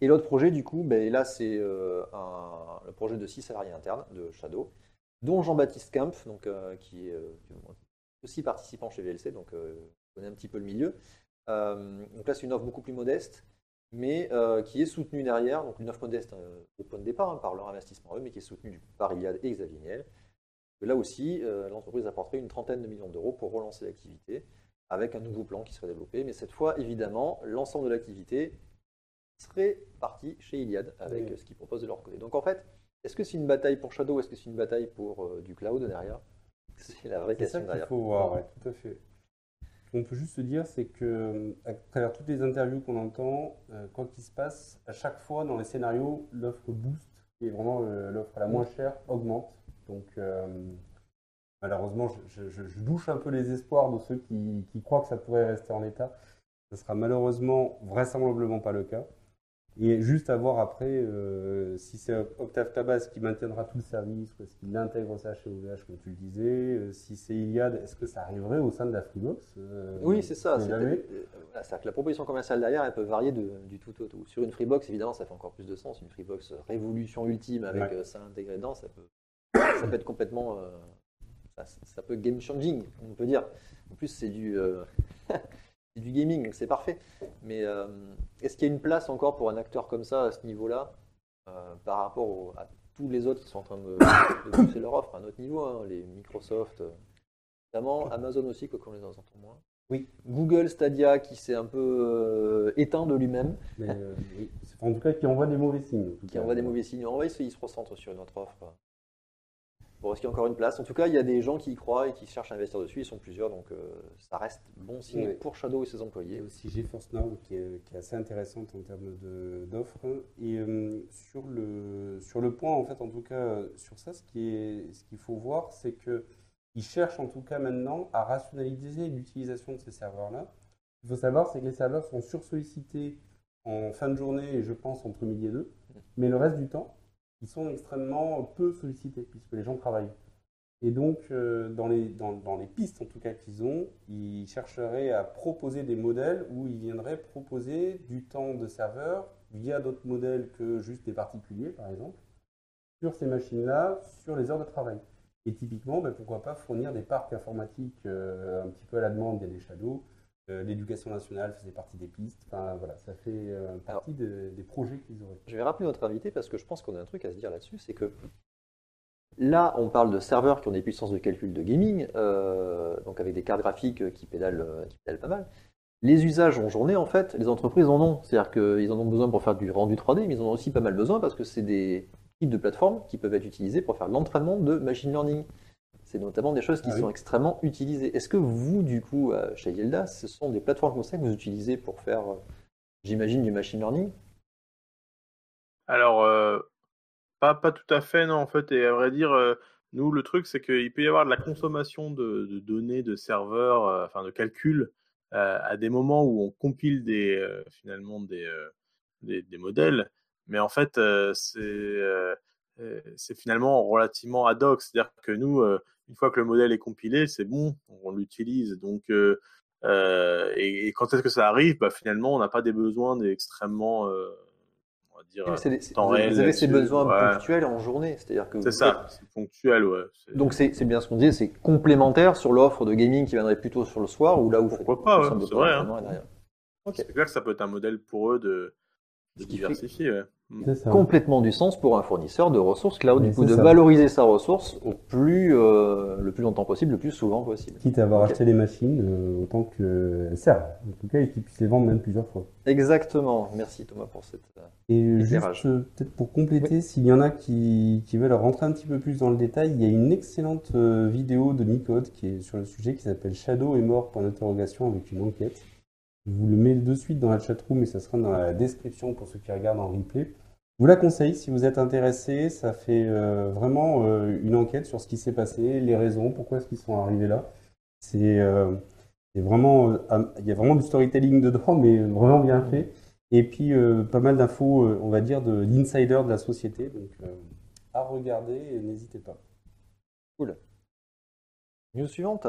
Et l'autre projet, du coup, ben, là, c'est euh, le projet de six salariés internes de Shadow, dont Jean-Baptiste Kemp, donc, euh, qui est euh, aussi participant chez VLC, donc euh, connaît un petit peu le milieu. Euh, donc là, c'est une offre beaucoup plus modeste, mais euh, qui est soutenue derrière, donc une offre modeste euh, au point de départ hein, par leur investissement eux, mais qui est coup, par Iliad et Xavier Niel. Là aussi, euh, l'entreprise apporterait une trentaine de millions d'euros pour relancer l'activité, avec un nouveau plan qui serait développé. Mais cette fois, évidemment, l'ensemble de l'activité serait parti chez Iliad, avec Oui. euh, ce qu'ils proposent de leur côté. Donc en fait, est-ce que c'est une bataille pour Shadow, est-ce que c'est une bataille pour du cloud derrière? C'est la vraie C'est ça question qu'il derrière. faut voir, ouais, tout à fait. Qu'on peut juste se dire, c'est que à travers toutes les interviews qu'on entend, euh, quoi qu'il se passe, à chaque fois dans les scénarios, l'offre boost, qui est vraiment euh, l'offre la moins chère, augmente. Donc euh, malheureusement, je, douche un peu les espoirs de ceux qui, qui croient que ça pourrait rester en l'état. Ce sera malheureusement vraisemblablement pas le cas. Et juste à voir après euh, si c'est Octave Tabas qui maintiendra tout le service ou est-ce qu'il intègre ça chez OVH, comme tu le disais. Euh, si c'est Iliad, est-ce que ça arriverait au sein de la Freebox Euh, Oui, c'est ça. c'est- C'est-à-dire que la proposition commerciale derrière, elle peut varier de- du tout au tout. Sur une Freebox, évidemment, ça fait encore plus de sens. Une Freebox révolution ultime avec Ouais. ça intégré dedans, ça peut, ça peut être complètement. ça, ça peut game changing, on peut dire. En plus, c'est du, du gaming, donc c'est parfait. Mais euh, est-ce qu'il y a une place encore pour un acteur comme ça à ce niveau-là euh, par rapport au- à tous les autres qui sont en train de, de pousser leur offre à un autre niveau, hein, les Microsoft, euh, notamment Amazon aussi, quoi qu'on les entend moins. Oui, Google Stadia qui s'est un peu euh, éteint de lui-même, mais oui. En tout cas qui envoie des mauvais signes. en qui envoie des mauvais signes. On va essayer de se recentre sur une autre offre. Bon, est-ce qu'il y a encore une place En tout cas, il y a des gens qui y croient et qui cherchent à investir dessus. Ils sont plusieurs, donc euh, ça reste bon signe Oui. pour Shadow et ses Il y employés. a aussi GeForce Now qui est, qui est assez intéressante en termes d'offres. Et euh, sur, le, sur le point, en fait, en tout cas, sur ça, ce qu'il faut voir, c'est qu'ils cherchent en tout cas maintenant à rationaliser l'utilisation de ces serveurs-là. Il faut savoir, c'est que les serveurs sont sursollicités en fin de journée et je pense entre midi et deux. Mais le reste du temps, ils sont extrêmement peu sollicités puisque les gens travaillent. Et donc, euh, dans, les, dans, les pistes en tout cas qu'ils ont, ils chercheraient à proposer des modèles où ils viendraient proposer du temps de serveur via d'autres modèles que juste des particuliers, par exemple, sur ces machines-là, sur les heures de travail. Et typiquement, ben, pourquoi pas fournir des parcs informatiques euh, un petit peu à la demande via des shadows. Euh, L'éducation nationale faisait partie des pistes. Enfin, voilà, ça fait euh, partie de- des projets qu'ils auraient. Je vais rappeler notre invité parce que je pense qu'on a un truc à se dire là-dessus, c'est que là, on parle de serveurs qui ont des puissances de calcul de gaming, euh, donc avec des cartes graphiques qui pédalent, qui pédalent pas mal. Les usages en journée, en fait, les entreprises en ont. C'est-à-dire qu'ils en ont besoin pour faire du rendu 3D, mais ils en ont aussi pas mal besoin parce que c'est des types de plateformes qui peuvent être utilisées pour faire l'entraînement de machine learning. C'est notamment des choses qui Ah oui. sont extrêmement utilisées. Est-ce que vous, du coup, chez Yelda, ce sont des plateformes comme ça que vous utilisez pour faire, euh, j'imagine, du machine learning? Alors, euh, pas, pas tout à fait, non, en fait. Et à vrai dire, euh, nous, le truc, c'est qu'il peut y avoir de la consommation de, de données, de serveurs, euh, enfin de calculs, euh, à des moments où on compile des, euh, finalement des, euh, des, des modèles. Mais en fait, euh, c'est c'est finalement relativement ad hoc. C'est-à-dire que nous, euh, une fois que le modèle est compilé, c'est bon, on l'utilise. Donc, euh, euh, et, et quand est-ce que ça arrive? Bah, Finalement, on n'a pas des besoins extrêmement, euh, on va dire, des- temps vous avez- réel vous avez ces besoins ouais. ponctuels en journée, c'est-à-dire que C'est ça, c'est ponctuel, ouais. Donc c'est bien ce qu'on disait, c'est complémentaire sur l'offre de gaming qui viendrait plutôt sur le soir ou là où Pourquoi pas, ouais, c'est vrai, programmation derrière. Ok. C'est clair que ça peut être un modèle pour eux de, qui fait- Complètement du sens pour un fournisseur de ressources cloud, du coup de ça. valoriser sa ressource au plus, euh, le plus longtemps possible, le plus souvent possible. Quitte à avoir acheté les machines, euh, autant qu'elles servent. En tout cas, et qu'ils puissent les vendre même plusieurs fois. Exactement. Merci Thomas pour cette. euh, Et Éclairage. juste, euh, peut-être pour compléter, s'il y en a qui, qui veulent rentrer un petit peu plus dans le détail, il y a une excellente euh, vidéo de Nicode qui est sur le sujet qui s'appelle Shadow est mort point d'interrogation avec une enquête. Je vous le mets de suite dans la chatroom et ça sera dans la description pour ceux qui regardent en replay. Je vous la conseille si vous êtes intéressé. Ça fait euh, vraiment euh, une enquête sur ce qui s'est passé, les raisons, pourquoi est-ce qu'ils sont arrivés là. C'est euh, vraiment, il y a vraiment du storytelling dedans, mais vraiment bien fait. Et puis pas mal d'infos, on va dire, de l'insider de la société. Donc à regarder, et n'hésitez pas. News suivante.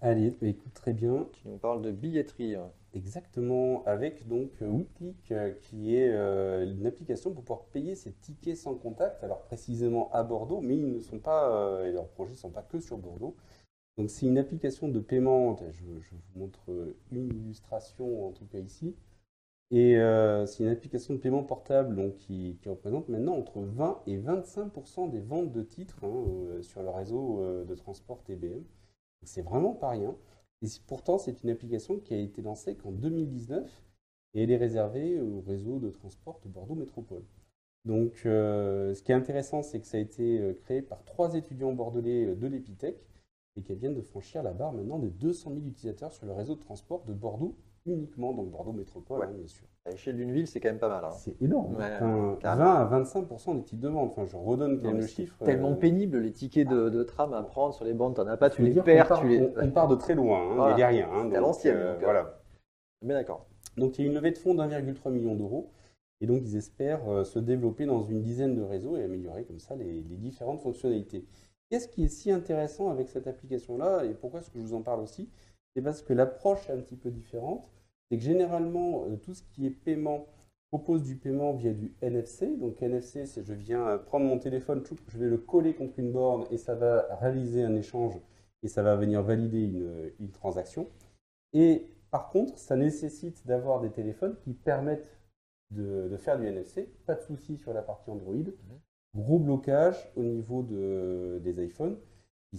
Allez, bah, écoute, très bien. Tu nous parles de billetterie. Exactement, avec donc euh, euh, qui est euh, une application pour pouvoir payer ses tickets sans contact, alors précisément à Bordeaux, mais ils ne sont pas, leurs projets ne sont pas que sur Bordeaux. Donc c'est une application de paiement, je, vous montre une illustration en tout cas ici, et c'est une application de paiement portable donc, qui, représente maintenant entre 20 et 25% des ventes de titres hein, sur le réseau de transport TBM. C'est vraiment pas rien. Et pourtant, c'est une application qui a été lancée qu'en 2019 et elle est réservée au réseau de transport de Bordeaux Métropole. Donc, euh, ce qui est intéressant, c'est que ça a été euh, créé par trois étudiants bordelais euh, de l'Epitech et qu'elles viennent de franchir la barre maintenant des 200 000 utilisateurs sur le réseau de transport de Bordeaux uniquement, donc Bordeaux Métropole, Ouais. hein, bien sûr. À l'échelle d'une ville, c'est quand même pas mal. hein. C'est énorme. Ouais, Enfin, carrément. 20 à 25% des titres de vente. Enfin, je redonne quand même le c'est chiffre. Tellement euh, pénible les tickets de, de tram à prendre sur les bandes, t'en as pas, tu les perds, part- tu les. on, on part de très loin, hein, Voilà. mais derrière. Hein, C'est à donc, l'ancienne, euh, donc, euh. voilà. Mais d'accord. Donc il y a une levée de fonds d'1,3 million d'euros. Et donc ils espèrent euh, se développer dans une dizaine de réseaux et améliorer comme ça les, les différentes fonctionnalités. Qu'est-ce qui est si intéressant avec cette application-là et pourquoi est-ce que je vous en parle aussi? C'est parce que l'approche est un petit peu différente. C'est que généralement, euh, tout ce qui est paiement propose du paiement via du NFC. Donc NFC, c'est je viens euh, prendre mon téléphone, je vais le coller contre une borne et ça va réaliser un échange et ça va venir valider une, une transaction. Et par contre, ça nécessite d'avoir des téléphones qui permettent de, de faire du NFC. Pas de souci sur la partie Android. Gros blocage au niveau de- des iPhones,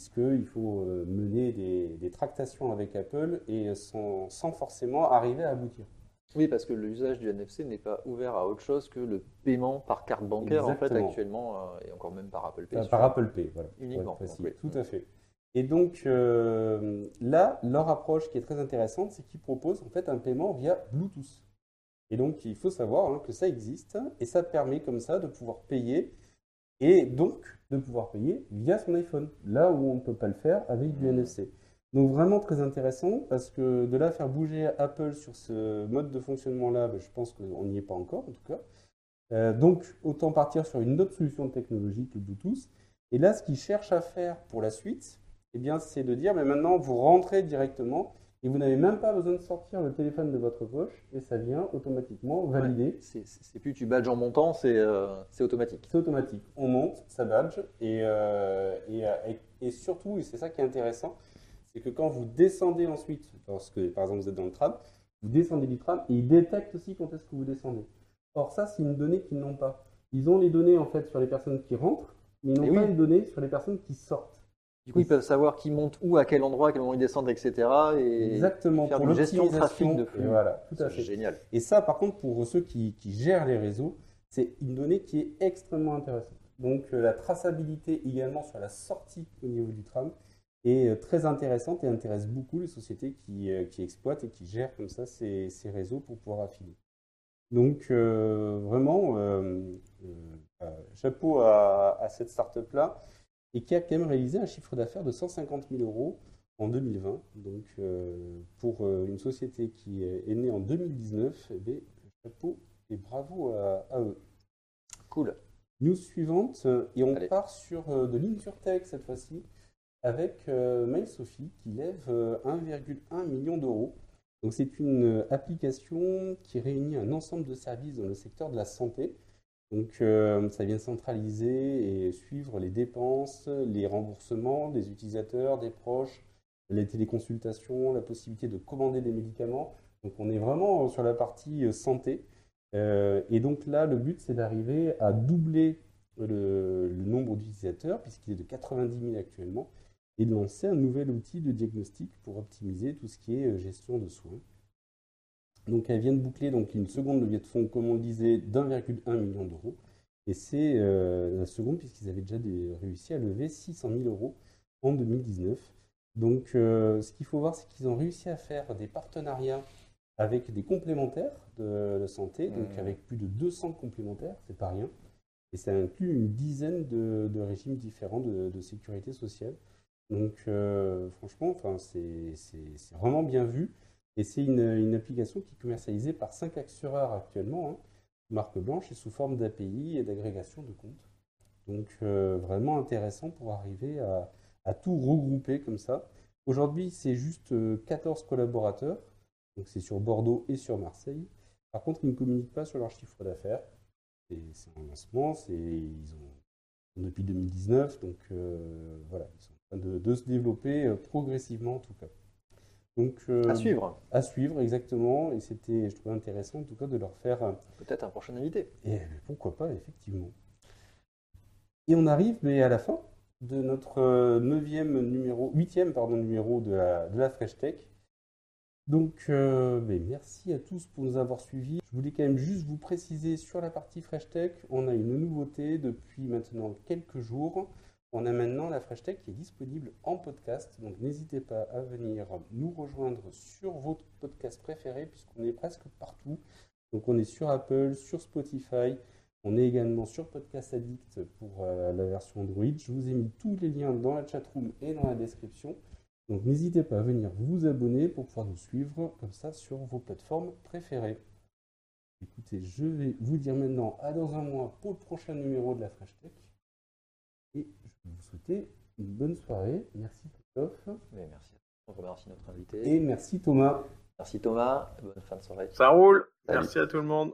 puisqu'il faut euh, mener des, des tractations avec Apple et sans, sans forcément arriver à aboutir. Oui, parce que l'usage du NFC n'est pas ouvert à autre chose que le paiement par carte bancaire, en fait, actuellement, euh, et encore même par Apple Pay. Par, sur- par Apple Pay, voilà. Uniquement, oui. Tout à fait. Et donc euh, là, leur approche qui est très intéressante, c'est qu'ils proposent en fait un paiement via Bluetooth. Et donc il faut savoir hein, que ça existe et ça permet comme ça de pouvoir payer et donc de pouvoir payer via son iPhone, là où on ne peut pas le faire avec du NFC. Donc vraiment très intéressant parce que de là faire bouger Apple sur ce mode de fonctionnement-là, ben, je pense qu'on n'y est pas encore en tout cas. Euh, donc autant partir sur une autre solution technologique, le Bluetooth. Et là, ce qu'ils cherchent à faire pour la suite, eh c'est de dire, mais maintenant, vous rentrez directement et vous n'avez même pas besoin de sortir le téléphone de votre poche et ça vient automatiquement valider. C'est- plus tu badges en montant, c'est euh, c'est automatique. C'est automatique. On monte, ça badge et, euh, et, euh, et- et surtout, et c'est ça qui est intéressant, c'est que quand vous descendez ensuite, lorsque par exemple vous êtes dans le tram, vous descendez du tram et il détecte aussi quand est-ce que vous descendez. Or ça, c'est une donnée qu'ils n'ont pas. Ils ont les données en fait sur les personnes qui rentrent, mais ils n'ont pas oui. les données sur les personnes qui sortent. Du coup, ils peuvent savoir qui monte où, à quel endroit, à quel moment ils descendent, etc. Et Exactement, faire pour une gestion de l'optimisation. trafic de flux. Voilà, tout à fait. génial. Et ça, par contre, pour ceux qui, qui gèrent les réseaux, c'est une donnée qui est extrêmement intéressante. Donc, euh, la traçabilité également sur la sortie au niveau du tram est euh, très intéressante et intéresse beaucoup les sociétés qui, euh, qui exploitent et qui gèrent comme ça ces, ces réseaux pour pouvoir affiner. Donc, euh, vraiment, euh, euh, euh, chapeau à, à cette start-up-là et qui a quand même réalisé un chiffre d'affaires de 150 000 euros en 2020. Donc, euh, pour euh, une société qui est, née en 2019, eh bien, chapeau et bravo à, à eux. Cool. News suivante, et on Allez. part sur euh, de l'InsurTech cette fois-ci, avec euh, MySophie qui lève euh, 1,1 million d'euros. Donc c'est une application qui réunit un ensemble de services dans le secteur de la santé. Donc euh, ça vient centraliser et suivre les dépenses, les remboursements des utilisateurs, des proches, les téléconsultations, la possibilité de commander des médicaments. Donc on est vraiment sur la partie euh, santé. Euh, et donc là, le but, c'est d'arriver à doubler le, nombre d'utilisateurs, puisqu'il est de 90 000 actuellement, et de lancer un nouvel outil de diagnostic pour optimiser tout ce qui est gestion de soins. Donc elle vient de boucler donc, une seconde levée de fonds, comme on le disait, d'1,1 million d'euros. Et c'est euh, la seconde, puisqu'ils avaient déjà des- réussi à lever 600 000 euros en 2019. Donc euh, ce qu'il faut voir, c'est qu'ils ont réussi à faire des partenariats avec des complémentaires de, de santé, donc Mhm. avec plus de 200 complémentaires, c'est pas rien. Et ça inclut une dizaine de, de régimes différents de, de sécurité sociale. Donc euh, franchement, c'est vraiment bien vu. Et c'est une, application qui est commercialisée par 5 assureurs actuellement, hein, marque blanche, et sous forme d'API et d'agrégation de comptes. Donc euh, vraiment intéressant pour arriver à, tout regrouper comme ça. Aujourd'hui, c'est juste euh, 14 collaborateurs. Donc c'est sur Bordeaux et sur Marseille. Par contre, ils ne communiquent pas sur leur chiffre d'affaires. C'est un lancement, ils ont depuis 2019, donc euh, voilà, ils sont en train de, se développer euh, progressivement en tout cas. Donc euh, À suivre. à suivre exactement, et c'était, je trouvais intéressant en tout cas de leur faire Peut-être un prochain invité. et pourquoi pas, effectivement. Et on arrive mais à la fin de notre euh, neuvième numéro, huitième pardon, numéro de la, de la Fresh Tech. Donc, euh, mais merci à tous pour nous avoir suivis. Je voulais quand même juste vous préciser sur la partie Fresh Tech, on a une nouveauté depuis maintenant quelques jours. On a maintenant la Fresh Tech qui est disponible en podcast. Donc, n'hésitez pas à venir nous rejoindre sur votre podcast préféré puisqu'on est presque partout. Donc, on est sur Apple, sur Spotify. On est également sur Podcast Addict pour euh, la version Android. Je vous ai mis tous les liens dans la chatroom et dans la description. Donc n'hésitez pas à venir vous abonner pour pouvoir nous suivre comme ça sur vos plateformes préférées. Écoutez, je vais vous dire maintenant à dans un mois pour le prochain numéro de la Fresh Tech. Et je vais vous souhaiter une bonne soirée. Merci Christophe. Mais merci. On remercie notre invité. Et merci Thomas. Merci Thomas. Bonne fin de soirée. Ça roule. Salut. Merci à tout le monde.